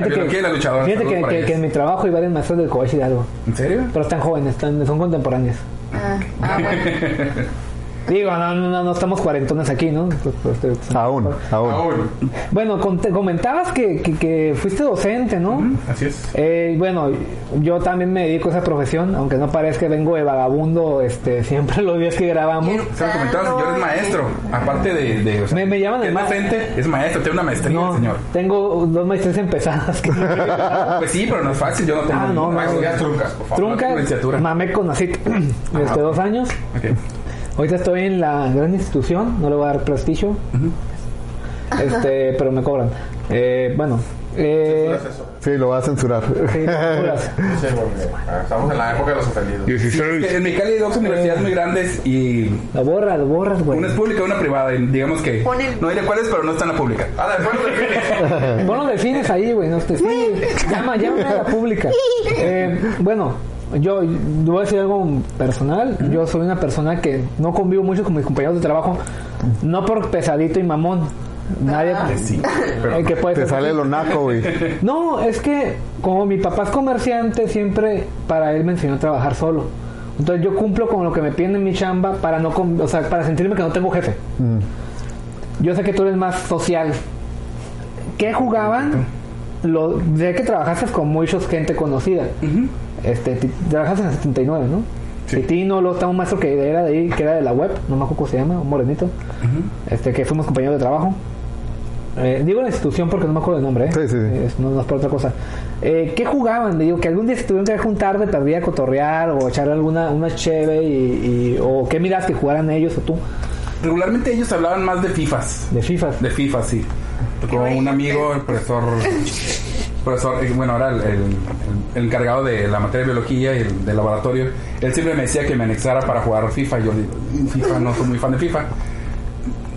Fíjate que, la luchadora. fíjate que, que- que en mi trabajo hay varios maestros del Kobashi de algo. ¿En serio? Pero están jóvenes, están, son contemporáneos. Ah, ah, bueno. Digo, no, no, no estamos cuarentones aquí, ¿no? Aún, aún. Aún. Bueno, con- te comentabas que, que, que fuiste docente, ¿no? Así es. Eh, bueno, yo también me dedico a esa profesión, aunque no parezca que vengo de vagabundo este, siempre los días que grabamos. Se lo comentaba, señor es maestro. Aparte de. de o sea, Me- me llaman el docente, es maestro, tiene una maestría, No, señor. tengo dos maestrías empezadas. Que Pues sí, pero no es fácil, yo no tengo. Ah, no, no. Truncas, por favor. Trunca, tengo licenciatura. mamé con así desde dos años. Ahorita estoy en la gran institución, no le voy a dar prestigio, este, pero me cobran. Eh, bueno, eh, ¿Qué es eso? Sí, lo va a censurar. sí. Sí, estamos en la época de los ofendidos. En Mexicali hay dos universidades muy grandes y lo borras, lo borras, güey. una es pública y una privada. digamos que. Pon el- No diré cuáles, pero no está en la pública. Ah, después lo defines. Defines ahí, güey. No te, sí, llama, llama a la pública. Eh, bueno, yo, yo voy a decir algo personal. Yo soy una persona que no convivo mucho con mis compañeros de trabajo. No por pesadito y mamón. Nadie. sí, Eh, que puede Te sale así. lo naco, güey. No, es que como mi papá es comerciante, siempre para él me enseñó a trabajar solo. Entonces yo cumplo con lo que me piden en mi chamba para no, con- o sea, para sentirme que no tengo jefe. Yo sé que tú eres más social. ¿Qué jugaban? Lo, sé que trabajaste con muchos gente conocida. Este, trabajaste en el 79, ¿no? Sí. Titino, luego está un maestro que era de ahí, que era de la web, no me acuerdo cómo se llama, un morenito. Este, que fuimos compañeros de trabajo. Eh, digo la institución porque no me acuerdo el nombre, ¿eh? Sí, sí, sí. Eh, es- no, no es por otra cosa. Eh, ¿Qué jugaban? Digo, que algún día se tuvieron que juntar de perdida a cotorrear o echar alguna una cheve y, y- o qué miras que jugaran ellos o tú Regularmente ellos hablaban más de FIFAs. de FIFA. De FIFA, sí. Qué un amigo, el profesor. profesor, bueno, ahora el, el- el encargado de la materia de biología y el del laboratorio. Él siempre me decía que me anexara para jugar FIFA. Y yo, FIFA, no soy muy fan de FIFA.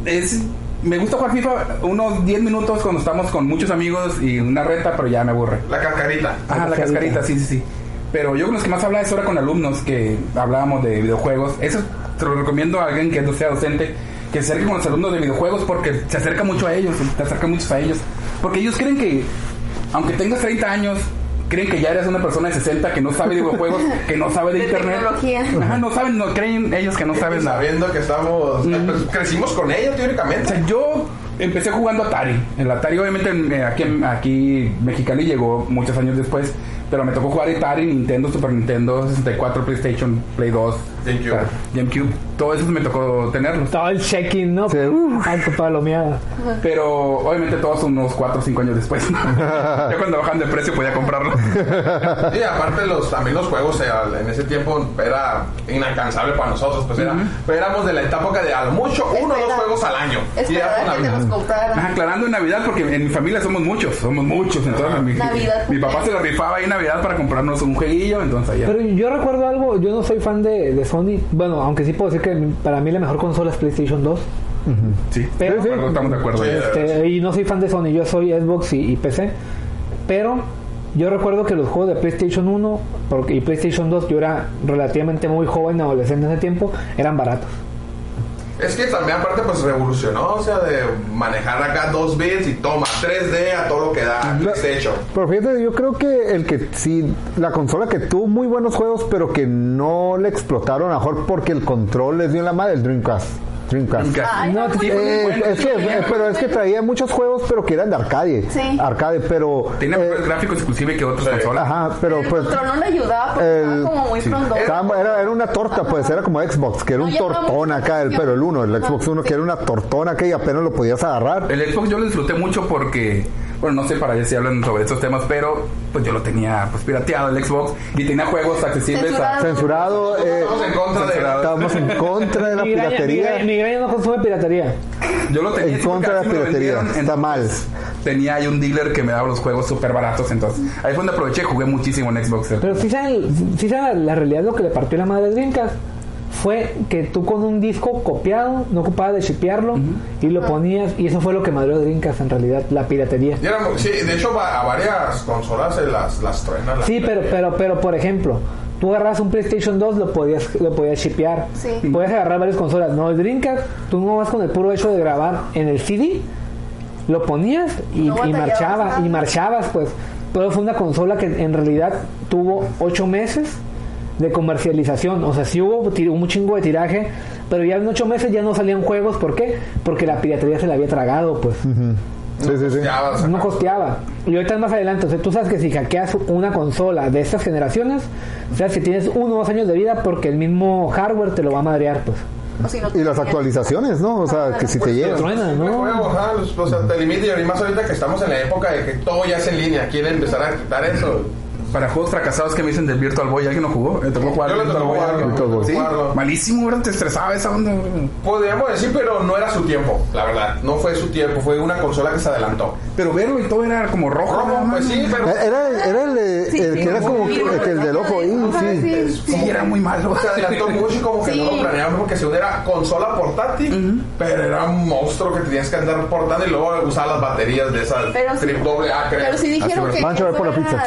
Es, me gusta jugar FIFA unos 10 minutos cuando estamos con muchos amigos y una reta, pero ya me aburre. La cascarita. Ah, la cascarita, sí, sí, sí. Pero yo con los que más hablaba es ahora con alumnos que hablábamos de videojuegos. Eso se lo recomiendo a alguien que no sea docente, que se acerque con los alumnos de videojuegos porque se acerca mucho a ellos, te acerca mucho a ellos. Porque ellos creen que, aunque tengas 30 años, creen que ya eres una persona de 60 que no sabe de videojuegos, que no sabe de, De internet. tecnología. Ajá, no saben, no creen ellos que no saben nada. Sabiendo que estamos. pues, crecimos con ella, O teóricamente. sea, yo empecé jugando Atari. El Atari, obviamente, en- eh, aquí, en- aquí Mexicali llegó muchos años después. Pero me tocó jugar Atari, Nintendo, Super Nintendo, 64, PlayStation, Play 2, GameCube. GameCube. Todo eso me tocó tenerlos. Todo el check-in, ¿no? Sí. Qué palomeada. Pero obviamente todos unos 4 o 5 años después. ya cuando bajan de precio podía comprarlos. Y aparte los, también los juegos en ese tiempo era inalcanzable para nosotros, pues era, pero éramos de la etapa de a lo mucho uno o dos juegos al año. Y era que. Ajá, aclarando en Navidad, porque en mi familia somos muchos, somos muchos. Entonces, mi, Navidad. mi papá se lo rifaba ahí en Navidad para comprarnos un jueguillo. Entonces, allá. Pero yo recuerdo algo, yo no soy fan de, de Sony. Bueno, aunque sí puedo decir que para mí la mejor consola es PlayStation 2. sí, pero- acuerdo, estamos de acuerdo. Sí. Este, y no soy fan de Sony, yo soy Xbox y, y PC. Pero yo recuerdo que los juegos de PlayStation 1 porque, y PlayStation 2, yo era relativamente muy joven, adolescente en ese tiempo, eran baratos. Es que también aparte pues revolucionó, o sea, de manejar acá dos bits y toma 3D a todo lo que da PlayStation. Pero fíjate, yo creo que el que sí, la consola que tuvo muy buenos juegos, pero que no le explotaron, a mejor porque el control les dio la madre, el Dreamcast. Dreamcast. Dreamcast. Ay, No, no, sí, muy Eh, bueno. es que, eh, pero es que traía muchos juegos, pero que eran de arcade. Sí. Arcade, pero. Tenía eh, gráficos inclusive que otras consolas. ajá, pero el pues. control no le ayudaba el- muy sí. frondoso. estaba- era, era una torta, pues, era como Xbox, que era No un tortón acá, el, pero el uno, el Xbox uno, sí. que era una tortona que apenas lo podías agarrar. El Xbox yo lo disfruté mucho porque, bueno, no sé para ver si hablan sobre estos temas, pero pues yo lo tenía pues pirateado el Xbox y tenía juegos accesibles a... Censurado. Censurado, eh, Estamos en contra de Censurado. estábamos en contra de la Mi graña, mi, piratería. mi no consume piratería. Yo lo tenía En contra de la piratería. Está mal. Tenía ahí un dealer que me daba los juegos súper baratos, entonces ahí fue donde aproveché y jugué muchísimo en Xbox. Pero si saben, sí saben la, la realidad lo que le partió la madre a Dreamcast fue que tú con un disco copiado no ocupabas de shipearlo y lo ponías y eso fue lo que madrió Dreamcast en realidad, la piratería. Era sí, de hecho, va- a varias consolas se las, las truenan. las Sí, pero, pero, pero por ejemplo, tú agarras un PlayStation 2, lo podías, lo podías shipear. Sí. Podías agarrar varias consolas. No, el Dreamcast, tú no vas con el puro hecho de grabar en el CD, lo ponías y, No y marchaba, nada. y marchabas, pues. Pero fue una consola que en realidad tuvo ocho meses de comercialización. O sea, sí hubo un chingo de tiraje, pero ya en ocho meses ya no salían juegos. ¿Por qué? Porque la piratería se la había tragado, pues Sí, sí, sí. Ya vas a- no costeaba. Y ahorita más adelante, o sea, tú sabes que si hackeas una consola de estas generaciones, sabes que tienes uno o dos años de vida porque el mismo hardware te lo va a madrear, pues. O si no, Y las actualizaciones, ¿no? O sea, que si te llegan. Truena, ¿no? los- o sea, te limita y más ahorita que estamos en la época de que todo ya es en línea. Quieren empezar a quitar eso. Para juegos fracasados que me dicen del Virtual Boy, ¿alguien lo jugó? ¿Te tocó jugar Yo lo Virtual Boy? Virtual Boy. Sí, malísimo, ¿verdad? Te estresaba esa onda. Podríamos decir, pero no era su tiempo, la verdad. No fue su tiempo, fue una consola que se adelantó. Pero verlo y todo era como rojo. Rojo, más. pues sí, pero. Era, era el, de- Sí, el sí, que era como sí, el, que el del ojo ahí, sí. sí, sí. Sí, era muy malo. Se adelantó mucho y como que Sí. no lo planeaban porque según era consola portátil, pero era un monstruo que tenías que andar portando y luego usar las baterías de esas Pero sí- trip doble A, creo. Pero sí dijeron que, que era- pizza.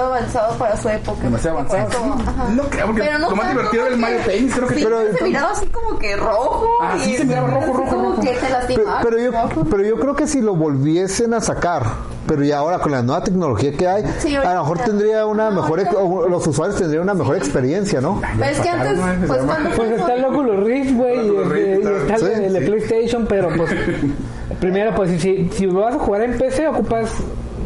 Demasiado avanzado para su época. Demasiado avanzado. ajá. No creo, porque Pero no lo más divertido era el porque- Mario Tennis, creo que sí, Pero se entonces- miraba así como que rojo. Ah, sí, se miraba rojo, rojo, como rojo. que te Pero, lastimaba. pero yo, rojo. pero yo creo que si lo volviesen a sacar, pero ya ahora con la nueva tecnología que hay, Sí, a lo mejor tendría una No, mejor, ex- ahorita- o los usuarios tendrían una mejor experiencia, ¿no? Pero es que antes, ¿no? pues cuando Pues está el Oculus Rift, güey, y, está el. PlayStation, pero pues primero, pues si, si lo vas a jugar en PC, ocupas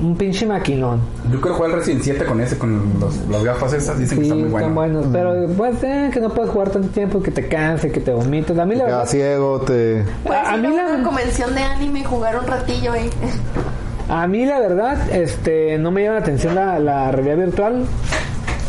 un pinche maquinón. Yo quiero jugar el Resident 7 con ese, con los, las gafas esas. Dicen que Sí, muy están bueno. buenos, pero pues eh, que no puedes jugar tanto tiempo, que te canse, que te vomites. A mí la verdad, ciego, te... Puedes A- mí la- una convención de anime y jugar un ratillo ahí. a mí la verdad, este, no me llama la atención la, la realidad virtual.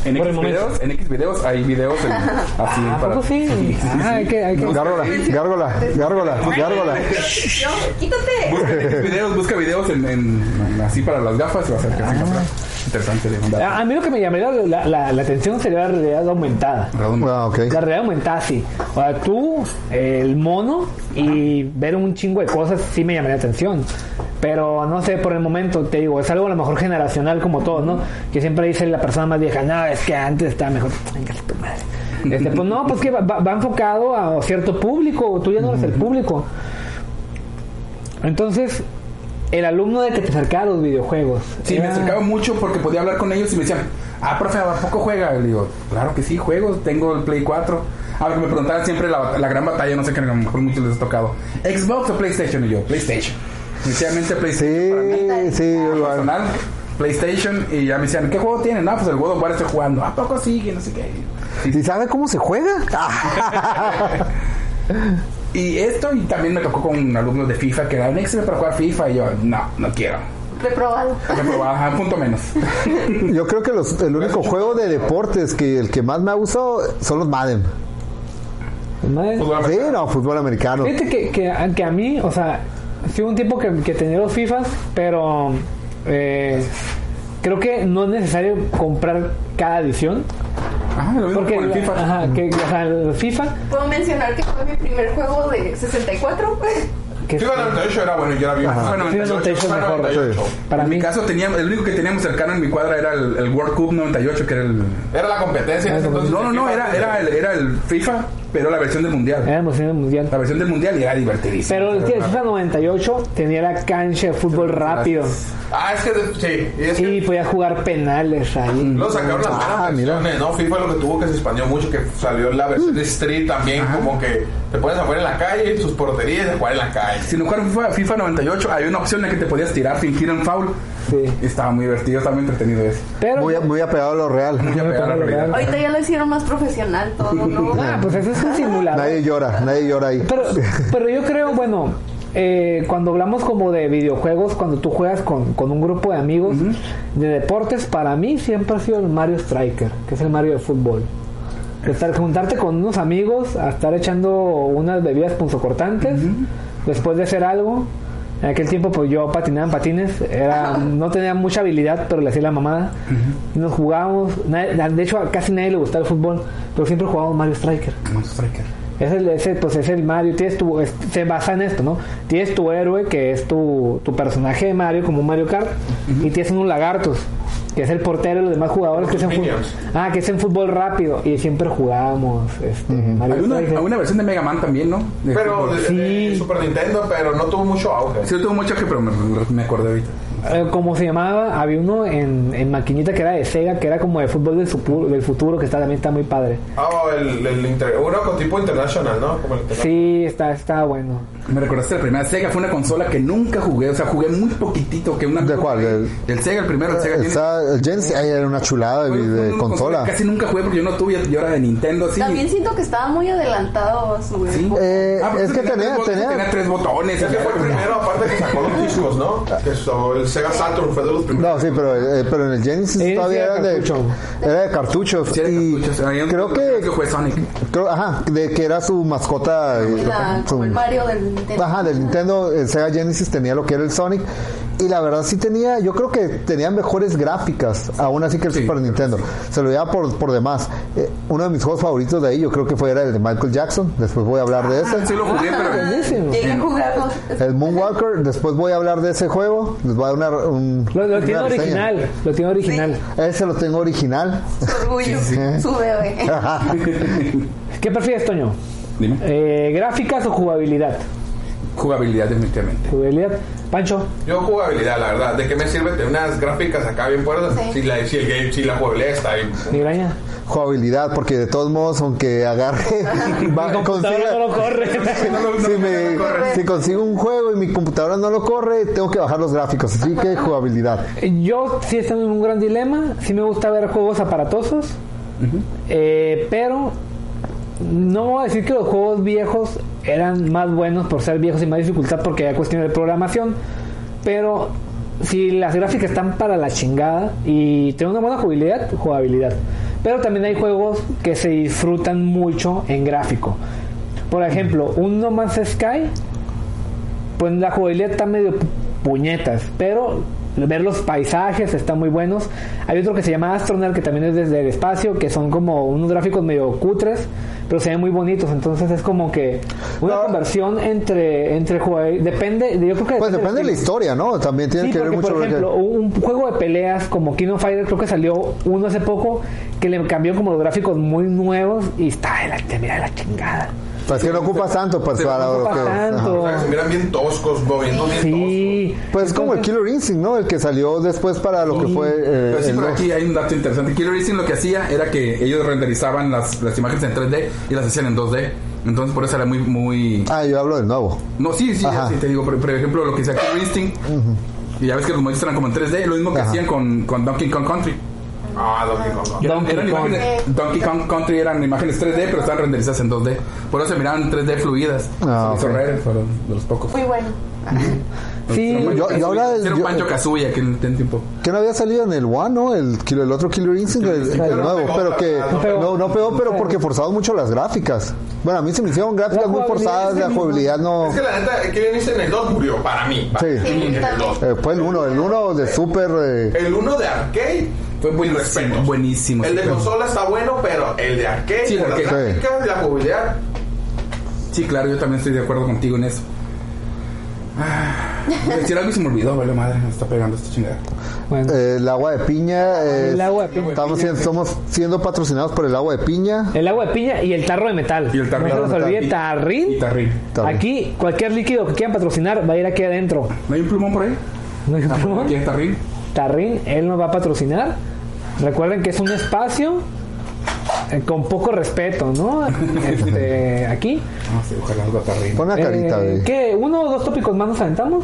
En Por X videos, en X videos hay videos en- así ¿A para. poco sí? Ah, hay que, hay que. Gárgola, gárgola, gárgola, gárgola. Yo, quítate. Busca en X videos, busca videos en, en- así para las gafas y va a ser que así para- interesante de mandar. A a mí lo que me llamaría la, la, la atención sería la realidad aumentada. Ah, ok. La realidad aumentada sí. O sea, tú, el mono y ver un chingo de cosas sí me llamaría la atención. Pero no sé, por el momento te digo, es algo a lo mejor generacional como todo, ¿no? Que siempre dice la persona más vieja, no, es que antes estaba mejor. Venga, tu madre. Este, pues no, pues que va, enfocado a cierto público, tú ya no eres el público. Entonces, el alumno de que te acercaba a los videojuegos. Sí, me acercaba mucho porque podía hablar con ellos y me decían, ah, profe, ¿a poco juega? Y le digo, claro que sí, juego, tengo el Play 4. Ah, me preguntaban siempre la, la gran batalla, no sé qué, a lo mejor muchos les ha tocado. ¿Xbox o PlayStation? Y yo, PlayStation. Inicialmente PlayStation para mí, Sí, sí, igual. personal, PlayStation, y ya me decían, ¿qué juego tienen? Ah, pues el God of War estoy jugando. ¿A poco sí? Que no sé qué. ¿Y sabe cómo se juega? Y esto, y también me tocó con alumnos de FIFA que eran extra para jugar FIFA, y yo, no, no quiero. Reprobado. Reprobado, ajá, punto menos. Yo creo que los- el único juego de deportes que el que más me ha gustado son los Madden. Madre- Fútbol Sí, americano. no, fútbol americano. Fíjate que, que, que a mí, o sea, sí un tiempo que, que tenía los FIFAs, pero eh, creo que no es necesario comprar cada edición. Ajá, lo mismo Porque, con el FIFA. Ajá, que, o sea, el FIFA, Puedo mencionar que fue mi primer juego de 64. que FIFA 98 era bueno, yo era bien. FIFA 98 es mejor. 98. para en mí, mi caso teníamos, el único que teníamos cercano en mi cuadra era el, el World Cup 98, que era el... Era la competencia en ese entonces. No, no, no, era, era, el, era el FIFA, pero la versión del Mundial. era mundial. La versión del Mundial y era divertidísimo. Pero el, el FIFA 98 tenía la cancha de fútbol rápido Ah, es que sí. y es que y podías jugar penales ahí. Lo sacaron las Ah, buenas mira. ¿no? FIFA lo que tuvo que se expandió mucho, que salió la versión de Street también, como que te pones a jugar en la calle, sus porterías de jugar en la calle. Si no jugaron FIFA, FIFA 98, había una opción en la que te podías tirar, fingir un foul. Sí. Y estaba muy divertido, estaba muy entretenido eso. Pero. Muy, muy apegado a lo real. Muy apegado a la realidad. Ahorita ya lo hicieron más profesional todo, ¿no? Ah, pues eso es un simulador. Nadie llora, nadie llora ahí. Pero, pero yo creo, bueno, eh, cuando hablamos como de videojuegos, cuando tú juegas con, con un grupo de amigos de deportes, para mí siempre ha sido el Mario Striker, que es el Mario de fútbol. De estar, juntarte con unos amigos a estar echando unas bebidas punzocortantes después de hacer algo. En aquel tiempo pues yo patinaba en patines, era, no tenía mucha habilidad, pero le hacía la mamada. Y nos jugábamos, nadie- de hecho a casi nadie le gustaba el fútbol, pero siempre jugábamos Mario Striker. Monster Striker. Es el, ese, pues es el Mario, tienes tu, es- se basa en esto, ¿no? Tienes tu héroe, que es tu, tu personaje de Mario, como un Mario Kart, y tienes unos lagartos, que es el portero y los demás jugadores que es en fútbol. Ah, que es en fútbol rápido, y siempre jugábamos este, Mario Hay una, Striker. hay una versión de Mega Man también, ¿no? De Pero de, Sí. de Super Nintendo, pero no tuvo mucho auge. Sí, tuvo mucho que, pero me, me acordé ahorita. Eh, como se llamaba, había uno en, en maquinita que era de Sega, que era como de fútbol del, del futuro, que está, también está muy padre. Ah, el, el inter- uno con tipo international, ¿no? Como el. Sí, está, está bueno. Me recordaste la primera Sega, fue una consola que nunca jugué, o sea, jugué muy poquitito. que una ¿De cuál? Del, Del- Sega, el primero, el Sega Genesis. Está, el Genesis, ay, era una chulada de, consola. que Casi nunca jugué porque yo no tuve, yo era de Nintendo, sí. También siento que estaba muy adelantado su Sí. Eh, Ah, es que tenía, tenía, tenía tres botones. Ese fue el primero, aparte que sacó los discos, ¿no? Que so- el Sega Saturn fue de los primeros. No, sí, pero, eh, pero en el Genesis Sí, todavía sí, era, era de, cartucho. era de cartuchos. Sí, era y creo que, que fue Sonic. creo- ajá, de que era su mascota. eh, Era su- como el Mario del Nintendo. Ajá, del Nintendo, el Sega Genesis tenía lo que era el Sonic. Y la verdad sí tenía, yo creo que tenía mejores gráficas, aún así que el Sí, Super Nintendo. Se lo llevaba por, por demás. Eh, uno de mis juegos favoritos de ahí, yo creo que fue era el de Michael Jackson. Después voy a hablar de ese. Sí lo jugué, pero... El Moonwalker, después voy a hablar de ese juego. Les voy a dar una, un, Lo, lo tiene original, lo tiene original. Ese lo tengo original. Su orgullo. Su bebé. ¿Qué prefieres, Toño? Dime. Eh, ¿Gráficas o jugabilidad? Jugabilidad, definitivamente. Jugabilidad. Pancho, Yo jugabilidad, la verdad. ¿De qué me sirve tener unas gráficas acá bien puertas? Sí. Si, la, si, el game, si la jugabilidad está ahí. migraña. Jugabilidad, porque de todos modos, aunque agarre, va, Mi computadora consiga- no lo corre. si, me- si consigo un juego y mi computadora no lo corre, tengo que bajar los gráficos. Así que jugabilidad. Yo sí estoy en un gran dilema. Sí me gusta ver juegos aparatosos. Eh, pero no voy a decir que los juegos viejos eran más buenos por ser viejos y más dificultad porque hay cuestión de programación. Pero si las gráficas están para la chingada y tienen una buena jugabilidad, jugabilidad. Pero también hay juegos que se disfrutan mucho en gráfico. Por ejemplo, un No Man's Sky pues la jugabilidad está medio pu- puñetas, pero ver los paisajes están muy buenos. Hay otro que se llama Astronaut, que también es desde el espacio, que son como unos gráficos medio cutres, pero se ven muy bonitos. Entonces es como que una No. conversión entre entre jugadores. Depende, yo creo que Pues depende de la historia, ¿no? También tiene Sí, que ver mucho por que- ejemplo, un juego de peleas como King of Fighters creo que salió uno hace poco que le cambió como los gráficos muy nuevos y está de la, mira de la chingada. Pues que no ocupas tanto pues, Sí, no para que. tanto. O sea, se miran bien toscos, moviendo bien Sí. Pues es como el Killer Instinct, ¿no? El que salió después para lo que fue. eh, Pero sí, pero aquí hay un dato interesante. Killer Instinct lo que hacía era que ellos renderizaban las, las imágenes en 3D y las hacían en 2D. Entonces por eso era muy, muy... Ah, yo hablo del nuevo. No, sí, sí, Ajá. sí, te digo, por, por ejemplo, lo que hacía Killer Instinct, y ya ves que los modelos eran como en 3D, lo mismo que Ajá. hacían con, con Donkey Kong Country. Ah, Donkey Kong. Donkey eran Kong. imágenes, Donkey Kong Country eran imágenes 3D, pero estaban renderizadas en 2D. Por eso se miraban 3D fluidas. Ah, Se hizo ok. Rare, fueron de los pocos. Muy bueno. Sí, yo- yo Kazooie, hicieron yo- Banjo Kazooie aquel en tiempo. Que no había salido en el One, ¿no? El, el otro Killer Instinct, el, el pero no nuevo. Pero que. no. No, pegó, pero porque forzaban mucho las gráficas. Bueno, a mí se me hicieron gráficas muy forzadas, la el jugabilidad no. Es que la neta, Killer Instinct en el 2 murió para mí. para Sí. mí, en el 2. Eh, fue el uno, el uno de Super. eh, El 1 de arcade Fue buenísimo, respetos. buenísimo. El sí, de claro. consola está bueno, pero el de arcade, Sí, gráficas y la jugabilidad. Sí, claro, yo también estoy de acuerdo contigo en eso. Ah, decir algo y se me olvidó, vale madre, me está pegando esta chingada. bueno. eh, el agua de piña. eh, El agua de piña. Estamos siendo, somos siendo patrocinados por el agua de piña. El agua de piña y el tarro de metal. Y el tarro no se de nos metal. olvide, Y- tarrín. Y tarrín. Tarrín. Aquí, cualquier líquido que quieran patrocinar va a ir aquí adentro. ¿No hay un plumón por ahí? ¿No hay un plumón? Aquí hay tarrín. Tarrín, él nos va a patrocinar. Recuerden que es un espacio eh, con poco respeto, ¿no? Este, aquí. Ojalá algo terrible. Pon una carita, Eh. ¿Qué? ¿Uno o dos tópicos más nos aventamos?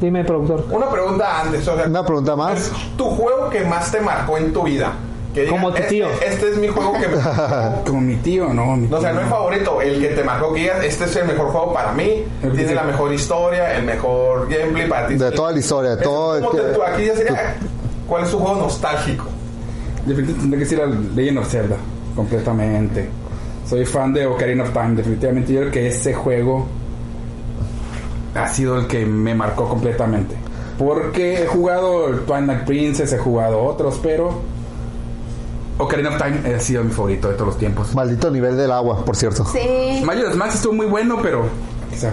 Dime, productor. Una pregunta antes, o sea, Una pregunta más. tu juego que más te marcó en tu vida. Que Como tu este- tío. Este, es mi juego que me Como mi tío, no. Mi o sea, no el favorito, el que te marcó que digas, este es el mejor juego para mí, El tiene la mejor historia, el mejor gameplay para ti. De toda la historia, de Es todo. como te- tú aquí ya sería, ¿cuál es tu juego nostálgico? Definitivamente tendría que decir al Legend of Zelda, completamente. Soy fan de Ocarina of Time, definitivamente. Yo creo que ese juego ha sido el que me marcó completamente. Porque he jugado el Twilight Princess, he jugado otros, pero Ocarina of Time ha sido mi favorito de todos los tiempos. Maldito nivel del agua, por cierto. Sí. Majora's Mask estuvo muy bueno, pero quizá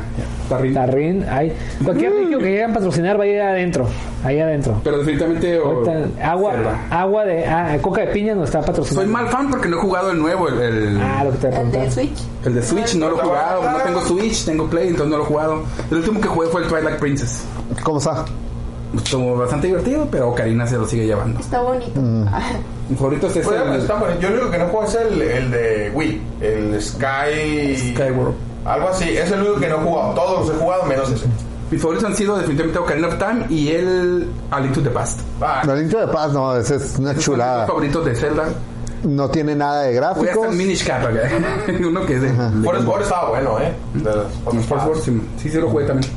rico. Tarrin, ay. Cualquier sitio que quieran patrocinar, vaya ahí adentro. Ahí adentro. Pero definitivamente o- agua, agua de ah, coca de piña no está patrocinando. Soy mal fan porque no he jugado el nuevo, el, el- Ah, lo que te El de. Switch. El de Switch no lo he jugado, no tengo Switch, tengo Play, entonces no lo he jugado. El último que jugué fue el Twilight Princess. ¿Cómo está? Estuvo bastante divertido, pero Ocarina se lo sigue llevando. Está bonito. Mi favorito es ese, Pues, el está bueno. Yo lo único que no juego es el, el de Wii, el Sky... Skyward. Algo así, es el único que no he jugado. Todos los he jugado menos ese. Mis favoritos han sido definitivamente Ocarina of Time y el A Link to the Past. Ah, La Link de Paz, no, esa es una Mis chulada. favoritos de Zelda. No tiene nada de Voy gráficos. el Minish Cap, acá. Uno que es de. Forest War estaba bueno, ¿eh? De los Force Wars, sí, sí, sí lo jugué también.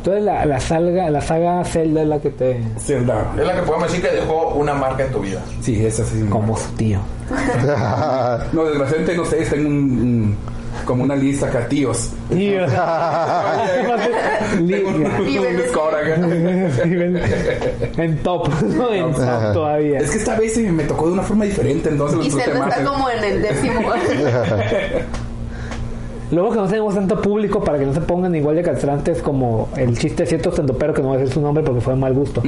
Entonces la, la, salga, la saga Zelda es la que te... Zelda. Es la que podemos decir que dejó una marca en tu vida. Sí, esa sí. me- Como su tío. No, desgraciadamente no sé, tengo un, un- como una lista acá, tíos. Tío. Tengo un, Nivel un de- score acá. en top, ¿no? En top todavía. Es que esta vez me tocó de una forma diferente, entonces Y Zelda está como en el décimo. Luego que no tenemos tanto público para que no se pongan igual de castrantes como el chiste de cierto pero que no voy a decir su nombre porque fue de mal gusto.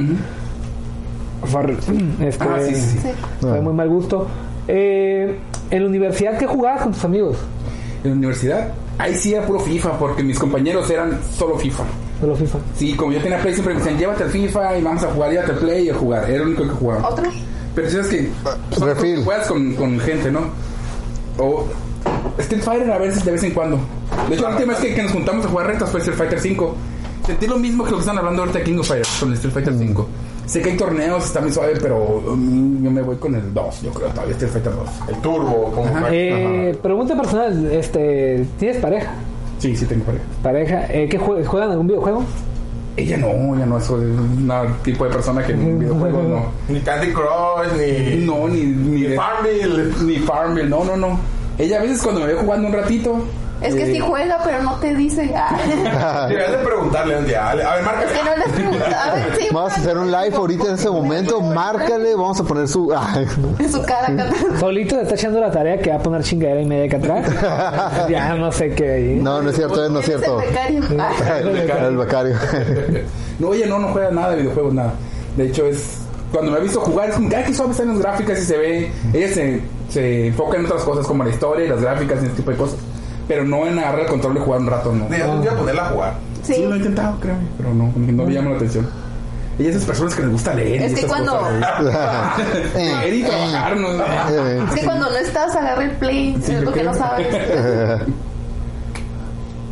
Fue, este, Ah, sí, sí, fue de muy mal gusto. Eh, en la universidad, ¿qué jugabas con tus amigos? En la universidad, ahí sí era puro FIFA, porque mis compañeros eran solo FIFA. Solo FIFA. Sí, como yo tenía Play, siempre me decían, llévate el FIFA y vamos a jugar, llévate el Play y a jugar. Era el único que jugaba. ¿Otro? Pero si es que que juegas con, con gente, ¿no? O Street Fighter a veces de vez en cuando. De hecho, la última vez que, que nos juntamos a jugar retas fue Street Fighter 5. Sentí lo mismo que lo que están hablando ahorita de King of Fighters con el Street Fighter 5. Sé que hay torneos, está muy suave, pero um, yo me voy con el 2, yo creo, todavía Street Fighter 2. El turbo, como Eh, pregunta personal, este, ¿tienes pareja? Sí, sí tengo pareja. Pareja, eh, ¿qué jue- juegan algún videojuego? Ella no, ella no es un tipo de persona que en videojuegos no. ni Candy Crush, ni, No, ni, ni, ni Farmville. ni Farmville, no, no, no. Ella a veces cuando me ve jugando un ratito. Es que eh, sí juega, pero no te dice. Ah. Deberías de preguntarle un día. A ver, marca. Es que no les pregunta. A ver, sí. Vamos a hacer un live ahorita en ese momento. Márcale, vamos a poner su. En su cara acá. Solito se está echando la tarea que va a poner chingadera y media acá atrás. ya no sé qué. no, no es cierto, no es cierto. el becario. El becario. No, ella no, no juega nada de videojuegos, nada. De hecho, es. Cuando me ha visto jugar, es como que, ay, qué suave están las gráficas y se ve. Ella se, se enfoca en otras cosas como la historia y las gráficas y ese tipo de cosas. Pero no en agarrar el control y jugar un rato, no. Deberías un día ponerla a jugar. Sí, Sí. lo he intentado, creo, pero no, no me llama la atención. Es esas personas que les gusta leer. y Es que cuando- leer y trabajar, ¿no? Es que cuando no estás, agarra el play. Sí, es yo lo que creo. no sabes.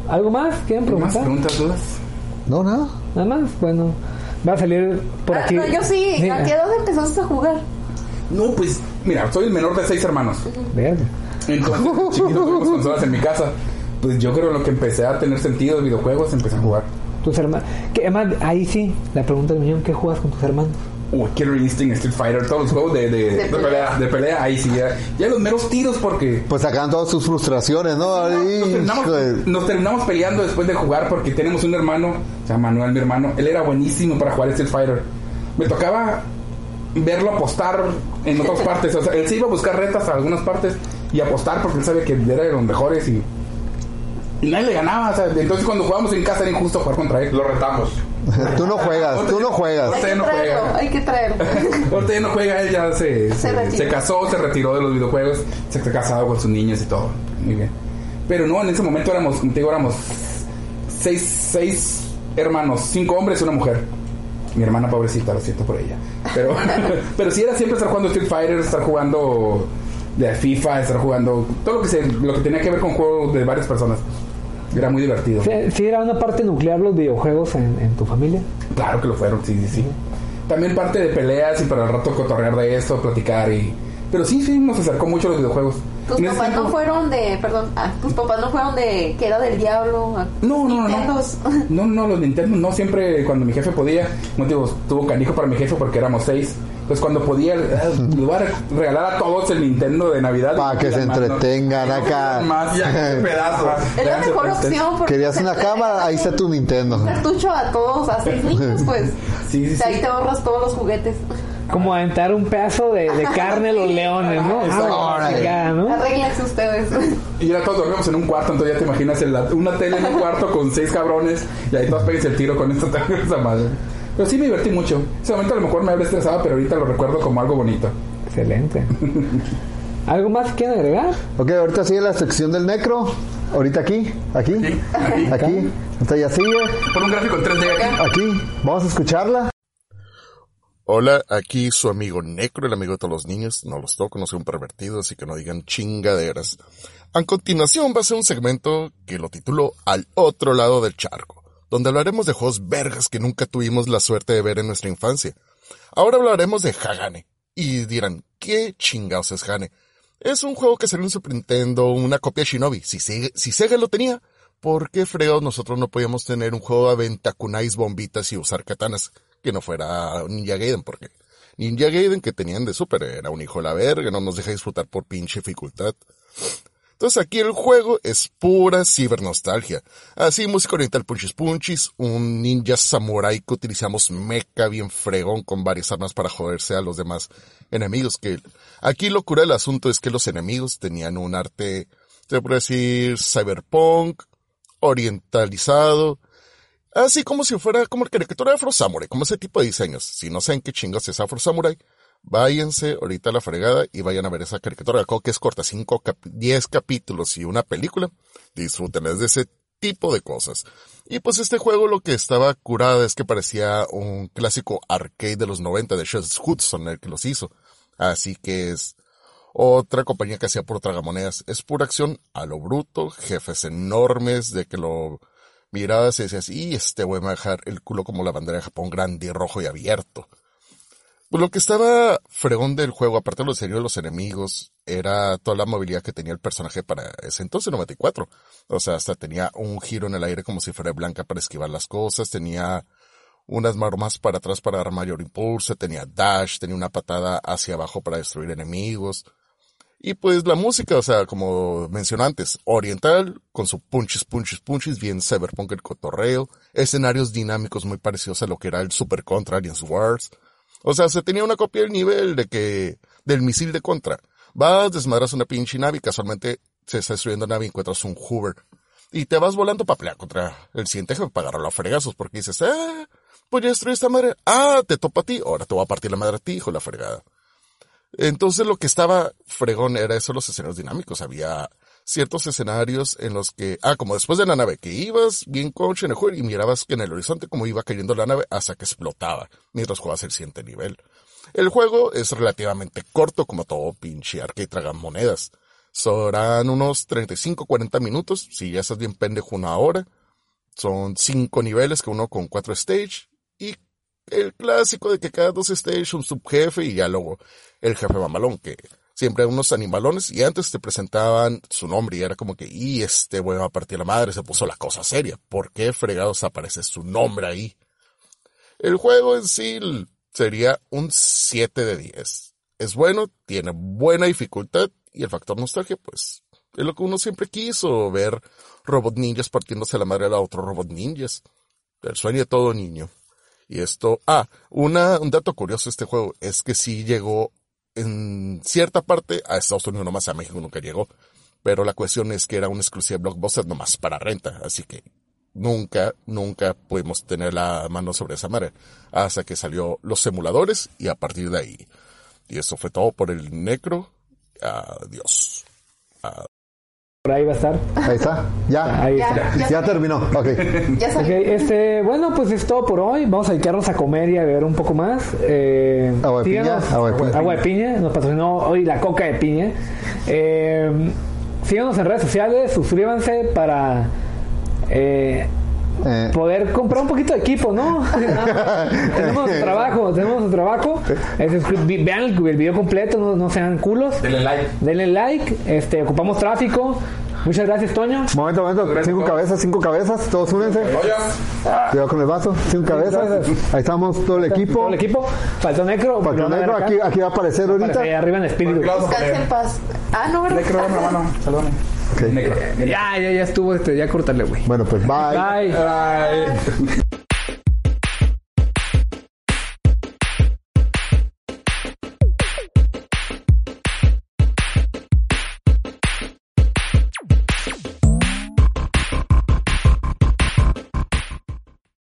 ¿Algo más? ¿Quieren ¿Más preguntar? preguntas, dudas? No, nada. Nada más, bueno. Va a salir por Ah, aquí. no, yo sí. ¿A qué edad empezaste a jugar? No, pues, mira, soy el menor de seis hermanos. Verga. Entonces, chiquitos tuvimos consolas en mi casa. Pues yo creo lo que empecé a tener sentido de videojuegos, empecé a jugar. Tus hermanos. Que además, ahí sí, la pregunta del millón: ¿qué juegas con tus hermanos? Uy, Killer Instinct, Street Fighter, todos los juegos de, de, De de pelea, de pelea, ahí sí, ya, ya los meros tiros porque Pues sacan todas sus frustraciones, ¿no? Ay, nos terminamos, nos terminamos peleando después de jugar porque tenemos un hermano, se llama Manuel, mi hermano, él era buenísimo para jugar Street Fighter. Me tocaba verlo apostar en otras partes, o sea, él se iba a buscar retas a algunas partes y apostar porque él sabía que era de los mejores y, y nadie le ganaba, o sea, entonces cuando jugábamos en casa era injusto jugar contra él. Lo retamos. Tú no juegas, tú no juegas. Hay que Usted no traerlo. juega. Hay que traerlo. No juega, él ya se, se, casó, se retiró de los videojuegos, se está casado con sus niños y todo. Muy bien. Pero no, en ese momento éramos, digo, éramos seis, seis hermanos, cinco hombres y una mujer. Mi hermana pobrecita, lo siento por ella. Pero, pero sí era siempre estar jugando Street Fighter, estar jugando de FIFA, estar jugando, todo lo que, se, lo que tenía que ver con juegos de varias personas. Era muy divertido. ¿Sí, sí era una parte nuclear los videojuegos en, en tu familia? Claro que lo fueron, sí, sí, sí. También parte de peleas y para el rato cotorrear de esto, platicar y... Pero sí, sí, nos acercó mucho los videojuegos. Tus En papás no fueron de, perdón, ah, tus papás no fueron de que era del diablo. a- No, no, no, no. Nintendos. No, no, los Nintendo no siempre cuando mi jefe podía. No digo, tuvo canijo para mi jefe porque éramos seis. Pues cuando podía, eh, le voy a regalar a todos el Nintendo de Navidad. Para que se Más, ¿no? entretengan acá. Más, Ya, pedazo. Es la mejor Ustedes. opción porque Querías una cámara, ahí está tu Nintendo. cartucho a todos, a seis niños, pues. Sí, sí, sí. Ahí te ahorras todos los juguetes. Como aventar un pedazo de, de carne a los leones, ¿no? Ah, ¿no? Arréglense ustedes. Y ya todos dormimos en un cuarto, entonces ya te imaginas en la- una tele en un cuarto con seis cabrones y ahí todos pegues el tiro con esta esa madre. Pero sí me divertí mucho. Ese momento a lo mejor me habría estresado, pero ahorita lo recuerdo como algo bonito. Excelente. ¿Algo más que quieren agregar? Ok, ahorita sigue la sección del necro. Ahorita aquí, aquí, aquí. aquí. Ahorita ya sigue, Por un gráfico en 3D acá. aquí. Vamos a escucharla. Hola, aquí su amigo Necro, el amigo de todos los niños. No los toco, no soy un pervertido, así que no digan chingaderas. A continuación va a ser un segmento que lo titulo Al otro lado del charco, donde hablaremos de juegos vergas que nunca tuvimos la suerte de ver en nuestra infancia. Ahora hablaremos de Hagane. Y dirán, ¿qué chingados es Hagane? Es un juego que salió en Super Nintendo, una copia de Shinobi. Si si Sega lo tenía, ¿por qué fregados nosotros no podíamos tener un juego de aventakunais bombitas y usar katanas? Que no fuera Ninja Gaiden, porque Ninja Gaiden que tenían de Super era un hijo de la verga, no nos deja disfrutar por pinche dificultad. Entonces aquí el juego es pura cibernostalgia. Así, música oriental punchis punchis, un ninja samurai que utilizamos mecha bien fregón con varias armas para joderse a los demás enemigos. Que aquí lo cura del asunto es que los enemigos tenían un arte, se puede decir, cyberpunk, orientalizado, así como si fuera como la caricatura de Afro Samurai, como ese tipo de diseños. Si no saben qué chingos es Afro Samurai, váyanse ahorita a la fregada y vayan a ver esa caricatura. Creo que es corta, 5, 10 capítulos y una película. Disfrútenles de ese tipo de cosas. Y pues este juego lo que estaba curado es que parecía un clásico arcade de los 90 de Shells Hudson el que los hizo. Así que es otra compañía que hacía por tragamonedas. Es pura acción a lo bruto, jefes enormes de que lo mirabas y decías, y este güey me va a dejar el culo como la bandera de Japón grande y rojo y abierto. Pues lo que estaba fregón del juego, aparte de lo serio de los enemigos, era toda la movilidad que tenía el personaje para ese entonces, 94. O sea, hasta tenía un giro en el aire como si fuera blanca para esquivar las cosas, tenía unas marmas para atrás para dar mayor impulso, tenía dash, tenía una patada hacia abajo para destruir enemigos. Y pues la música, o sea, como mencioné antes, oriental, con su punches, punches, punches, bien cyberpunk el cotorreo, escenarios dinámicos muy parecidos a lo que era el Super Contra Aliens Wars. O sea, se tenía una copia del nivel de que, del misil de Contra. Vas, desmadras una pinche nave y casualmente se está destruyendo nave y encuentras un Hoover. Y te vas volando para pelear contra el siguiente jefe para agarrarlo a fregazos porque dices, ah, pues ya destruí esta madre. Ah, te topa a ti, ahora te voy a partir la madre a ti, hijo de la fregada. Entonces lo que estaba fregón era eso, los escenarios dinámicos. Había ciertos escenarios en los que, ah, como después de la nave, que ibas bien coach en el juego y mirabas que en el horizonte como iba cayendo la nave hasta que explotaba mientras jugabas el siguiente nivel. El juego es relativamente corto como todo pinche arcade tragan monedas. Serán unos 35-40 minutos, si ya estás bien pendejo una hora. Son cinco niveles, que uno con cuatro stage. Y el clásico de que cada dos stage un subjefe y ya luego el jefe mamalón, que siempre unos animalones y antes te presentaban su nombre y era como que, y este güey va a partir la madre, se puso la cosa seria. ¿Por qué fregados aparece su nombre ahí? El juego en sí sería un 7 de 10. Es bueno, tiene buena dificultad y el factor nostalgia, pues, es lo que uno siempre quiso, ver robot ninjas partiéndose la madre a la otro robot ninjas. El sueño de todo niño. Y esto, ah, una, un dato curioso de este juego es que sí llegó en cierta parte a Estados Unidos nomás, a México nunca llegó. Pero la cuestión es que era un exclusivo blockbuster nomás para renta, así que nunca, nunca pudimos tener la mano sobre esa madre. Hasta que salió los emuladores y a partir de ahí. Y eso fue todo por el necro. Adiós. Por ahí va a estar. Ahí está. Ya. Ahí Ya, está. ya, Ya terminó. Ok. ya Ok, salió. este, bueno, pues es todo por hoy. Vamos a dedicarnos a comer y a beber un poco más. Eh, Agua de piña, agua de piña. agua de piña. Nos patrocinó hoy la coca de piña. Eh, síganos en redes sociales, suscríbanse para eh, Eh, poder comprar un poquito de equipo, ¿no? tenemos trabajo, tenemos trabajo. Vi- Vean el, el video completo, no, no sean culos. Denle like. Denle like, este, ocupamos tráfico. Muchas gracias, Toño. momento, momento. Gracias, Cinco cabezas, cinco cabezas. Todos únense. Cuidado con el vaso. Cinco cabezas. Ahí estamos todo el equipo. Todo el equipo. Faltó Necro. Negro acá. aquí, aquí va a aparecer ahorita. que arriba en espíritu. Descanse en paz. Ah, no. Necro. Saludame. Ya, ya, ya estuvo este, ya cortarle, güey. Bueno, pues bye. Bye. Bye.